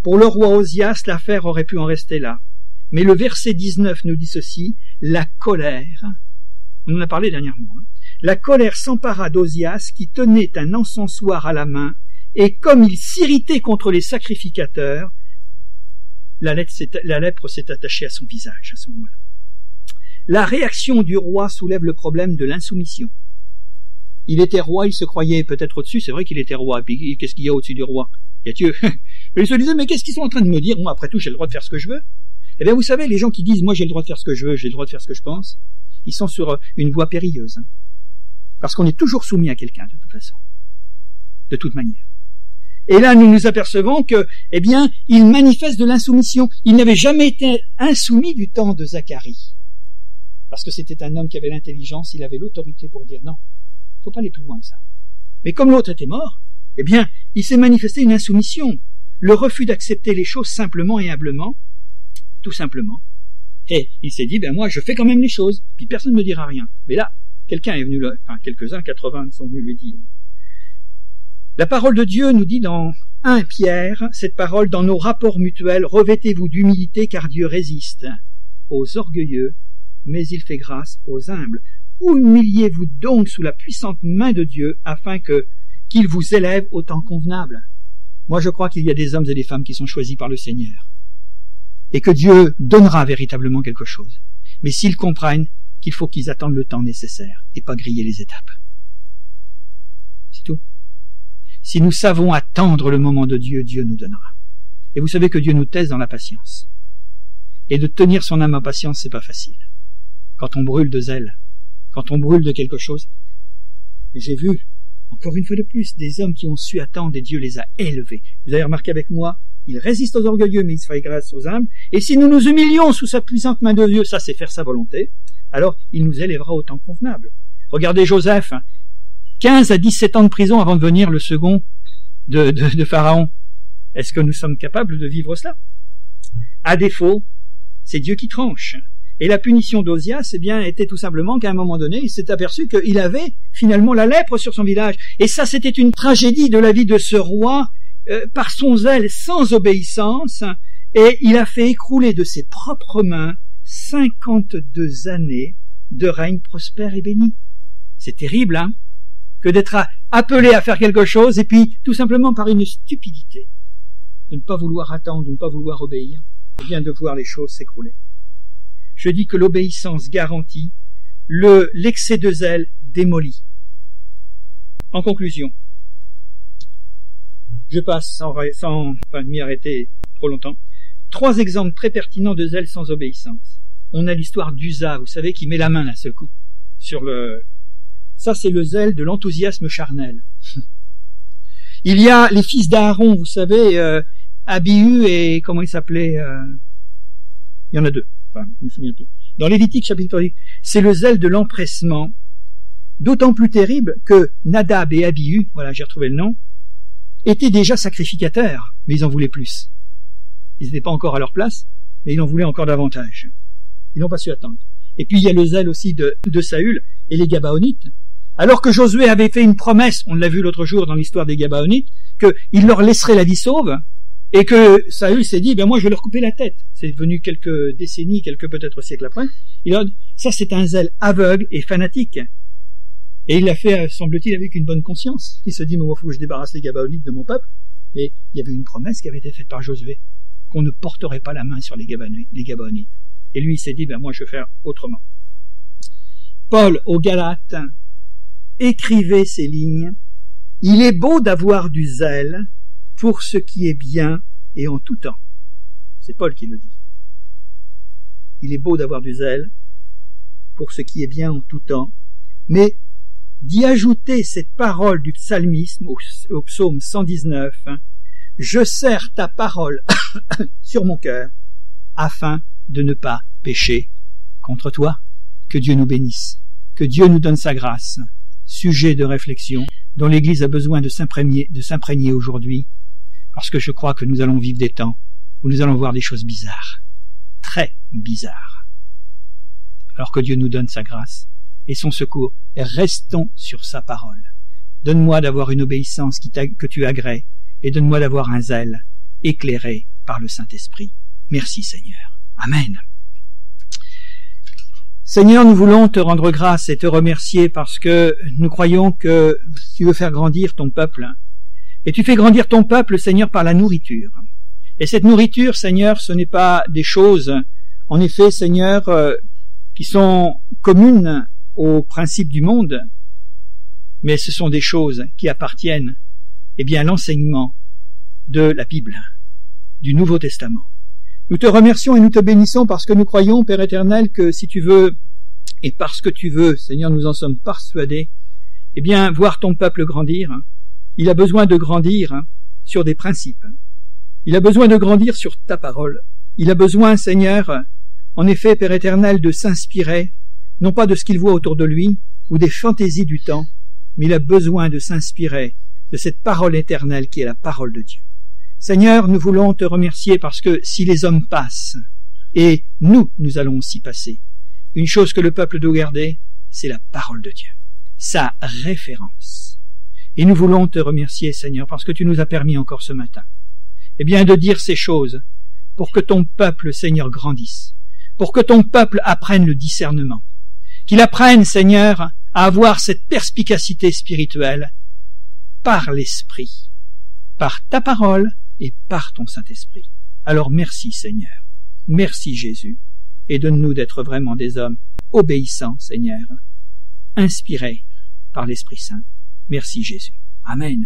Pour le roi Osias, l'affaire aurait pu en rester là. Mais le verset 19 nous dit ceci, la colère, on en a parlé dernièrement, hein. la colère s'empara d'Osias qui tenait un encensoir à la main, et comme il s'irritait contre les sacrificateurs, la, lèpre s'est attachée à son visage à ce moment-là. La réaction du roi soulève le problème de l'insoumission. Il était roi, il se croyait peut-être au-dessus, c'est vrai qu'il était roi, puis qu'est-ce qu'il y a au-dessus du roi? Il y a Dieu. il se disait, mais qu'est-ce qu'ils sont en train de me dire? Moi, après tout, j'ai le droit de faire ce que je veux. Eh bien, vous savez, les gens qui disent, moi, j'ai le droit de faire ce que je veux, j'ai le droit de faire ce que je pense, ils sont sur euh, une voie périlleuse. Hein. Parce qu'on est toujours soumis à quelqu'un, de toute façon. De toute manière. Et là, nous nous apercevons que, eh bien, il manifeste de l'insoumission. Il n'avait jamais été insoumis du temps de Zacharie. Parce que c'était un homme qui avait l'intelligence, il avait l'autorité pour dire non. Faut pas aller plus loin que ça. Mais comme l'autre était mort, eh bien, il s'est manifesté une insoumission. Le refus d'accepter les choses simplement et humblement, tout simplement. Et il s'est dit, ben moi, je fais quand même les choses, puis personne ne me dira rien. Mais là, quelqu'un est venu, enfin, quelques-uns, 80 sont venus lui dire. La parole de Dieu nous dit dans 1 Pierre, cette parole, dans nos rapports mutuels, revêtez-vous d'humilité car Dieu résiste aux orgueilleux, mais il fait grâce aux humbles. Humiliez-vous donc sous la puissante main de Dieu afin que qu'il vous élève au temps convenable. Moi, je crois qu'il y a des hommes et des femmes qui sont choisis par le Seigneur et que Dieu donnera véritablement quelque chose. Mais s'ils comprennent qu'il faut qu'ils attendent le temps nécessaire et pas griller les étapes. C'est tout. Si nous savons attendre le moment de Dieu, Dieu nous donnera. Et vous savez que Dieu nous teste dans la patience. Et de tenir son âme en patience, c'est pas facile. Quand on brûle de zèle, quand on brûle de quelque chose, j'ai vu, encore une fois de plus, des hommes qui ont su attendre et Dieu les a élevés. Vous avez remarqué avec moi, il résiste aux orgueilleux, mais il se fait grâce aux humbles. Et si nous nous humilions sous sa puissante main de Dieu, ça c'est faire sa volonté, alors il nous élèvera au temps convenable. Regardez Joseph, 15 à 17 ans de prison avant de venir le second de, de, Pharaon. Est-ce que nous sommes capables de vivre cela? À défaut, c'est Dieu qui tranche. Et la punition d'Osias, eh bien, était tout simplement qu'à un moment donné, il s'est aperçu qu'il avait finalement la lèpre sur son village. Et ça, c'était une tragédie de la vie de ce roi euh, par son zèle sans obéissance, et il a fait écrouler de ses propres mains cinquante-deux années de règne prospère et béni. C'est terrible, hein, que d'être appelé à faire quelque chose et puis tout simplement par une stupidité de ne pas vouloir attendre, de ne pas vouloir obéir, bien de voir les choses s'écrouler. Je dis que l'obéissance garantit, le l'excès de zèle démolit. En conclusion, je passe sans, m'y arrêter trop longtemps. Trois exemples très pertinents de zèle sans obéissance. On a l'histoire d'Usa, vous savez, qui met la main d'un seul coup sur le. Ça, c'est le zèle de l'enthousiasme charnel. il y a les fils d'Aaron, vous savez, euh, Abihu et comment il s'appelait euh... Il y en a deux. Dans Lévitique chapitre 8, c'est le zèle de l'empressement, d'autant plus terrible que Nadab et Abihu, voilà, j'ai retrouvé le nom, étaient déjà sacrificateurs, mais ils en voulaient plus. Ils n'étaient pas encore à leur place, mais ils en voulaient encore davantage. Ils n'ont pas su attendre. Et puis il y a le zèle aussi de Saül et les Gabaonites. Alors que Josué avait fait une promesse, on l'a vu l'autre jour dans l'histoire des Gabaonites, qu'il leur laisserait la vie sauve, et que Saül s'est dit, ben moi je vais leur couper la tête. C'est venu quelques décennies, quelques peut-être siècles après. Il a dit, ça c'est un zèle aveugle et fanatique. Et il l'a fait, euh, semble-t-il, avec une bonne conscience. Il se dit, mais il faut que je débarrasse les Gabaonites de mon peuple. Et il y avait une promesse qui avait été faite par Josué, qu'on ne porterait pas la main sur les Gabaonites. Et lui, il s'est dit, ben moi, je vais faire autrement. Paul aux Galates écrivait ces lignes. Il est beau d'avoir du zèle pour ce qui est bien et en tout temps. C'est Paul qui le dit. Il est beau d'avoir du zèle pour ce qui est bien en tout temps, mais d'y ajouter cette parole du psalmisme au, psaume 119, Je serre ta parole sur mon cœur, afin de ne pas pécher contre toi. Que Dieu nous bénisse, que Dieu nous donne sa grâce, sujet de réflexion dont l'Église a besoin de s'imprégner aujourd'hui, parce que je crois que nous allons vivre des temps où nous allons voir des choses bizarres. très bizarre. Alors que Dieu nous donne sa grâce et son secours, restons sur sa parole. Donne-moi d'avoir une obéissance que tu agrées, et donne-moi d'avoir un zèle éclairé par le Saint-Esprit. Merci Seigneur. Amen. Seigneur, nous voulons te rendre grâce et te remercier parce que nous croyons que tu veux faire grandir ton peuple. Et tu fais grandir ton peuple, Seigneur, par la nourriture. Et cette nourriture, Seigneur, ce n'est pas des choses, en effet, Seigneur, euh, qui sont communes aux principes du monde, mais ce sont des choses qui appartiennent, eh bien, à l'enseignement de la Bible, du Nouveau Testament. Nous te remercions et nous te bénissons parce que nous croyons, Père éternel, que si tu veux, et parce que tu veux, Seigneur, nous en sommes persuadés, eh bien, voir ton peuple grandir, il a besoin de grandir sur des principes. Il a besoin de grandir sur ta parole. Il a besoin, Seigneur, en effet, Père éternel, de s'inspirer, non pas de ce qu'il voit autour de lui, ou des fantaisies du temps, mais il a besoin de s'inspirer de cette parole éternelle qui est la parole de Dieu. Seigneur, nous voulons te remercier parce que si les hommes passent, et nous, nous allons aussi passer, une chose que le peuple doit garder, c'est la parole de Dieu, sa référence. Et nous voulons te remercier, Seigneur, parce que tu nous as permis encore ce matin, eh bien, de dire ces choses pour que ton peuple, Seigneur, grandisse, pour que ton peuple apprenne le discernement, qu'il apprenne, Seigneur, à avoir cette perspicacité spirituelle par l'Esprit, par ta parole et par ton Saint-Esprit. Alors merci Seigneur, merci Jésus, et donne-nous d'être vraiment des hommes obéissants, Seigneur, inspirés par l'Esprit Saint. Merci Jésus. Amen.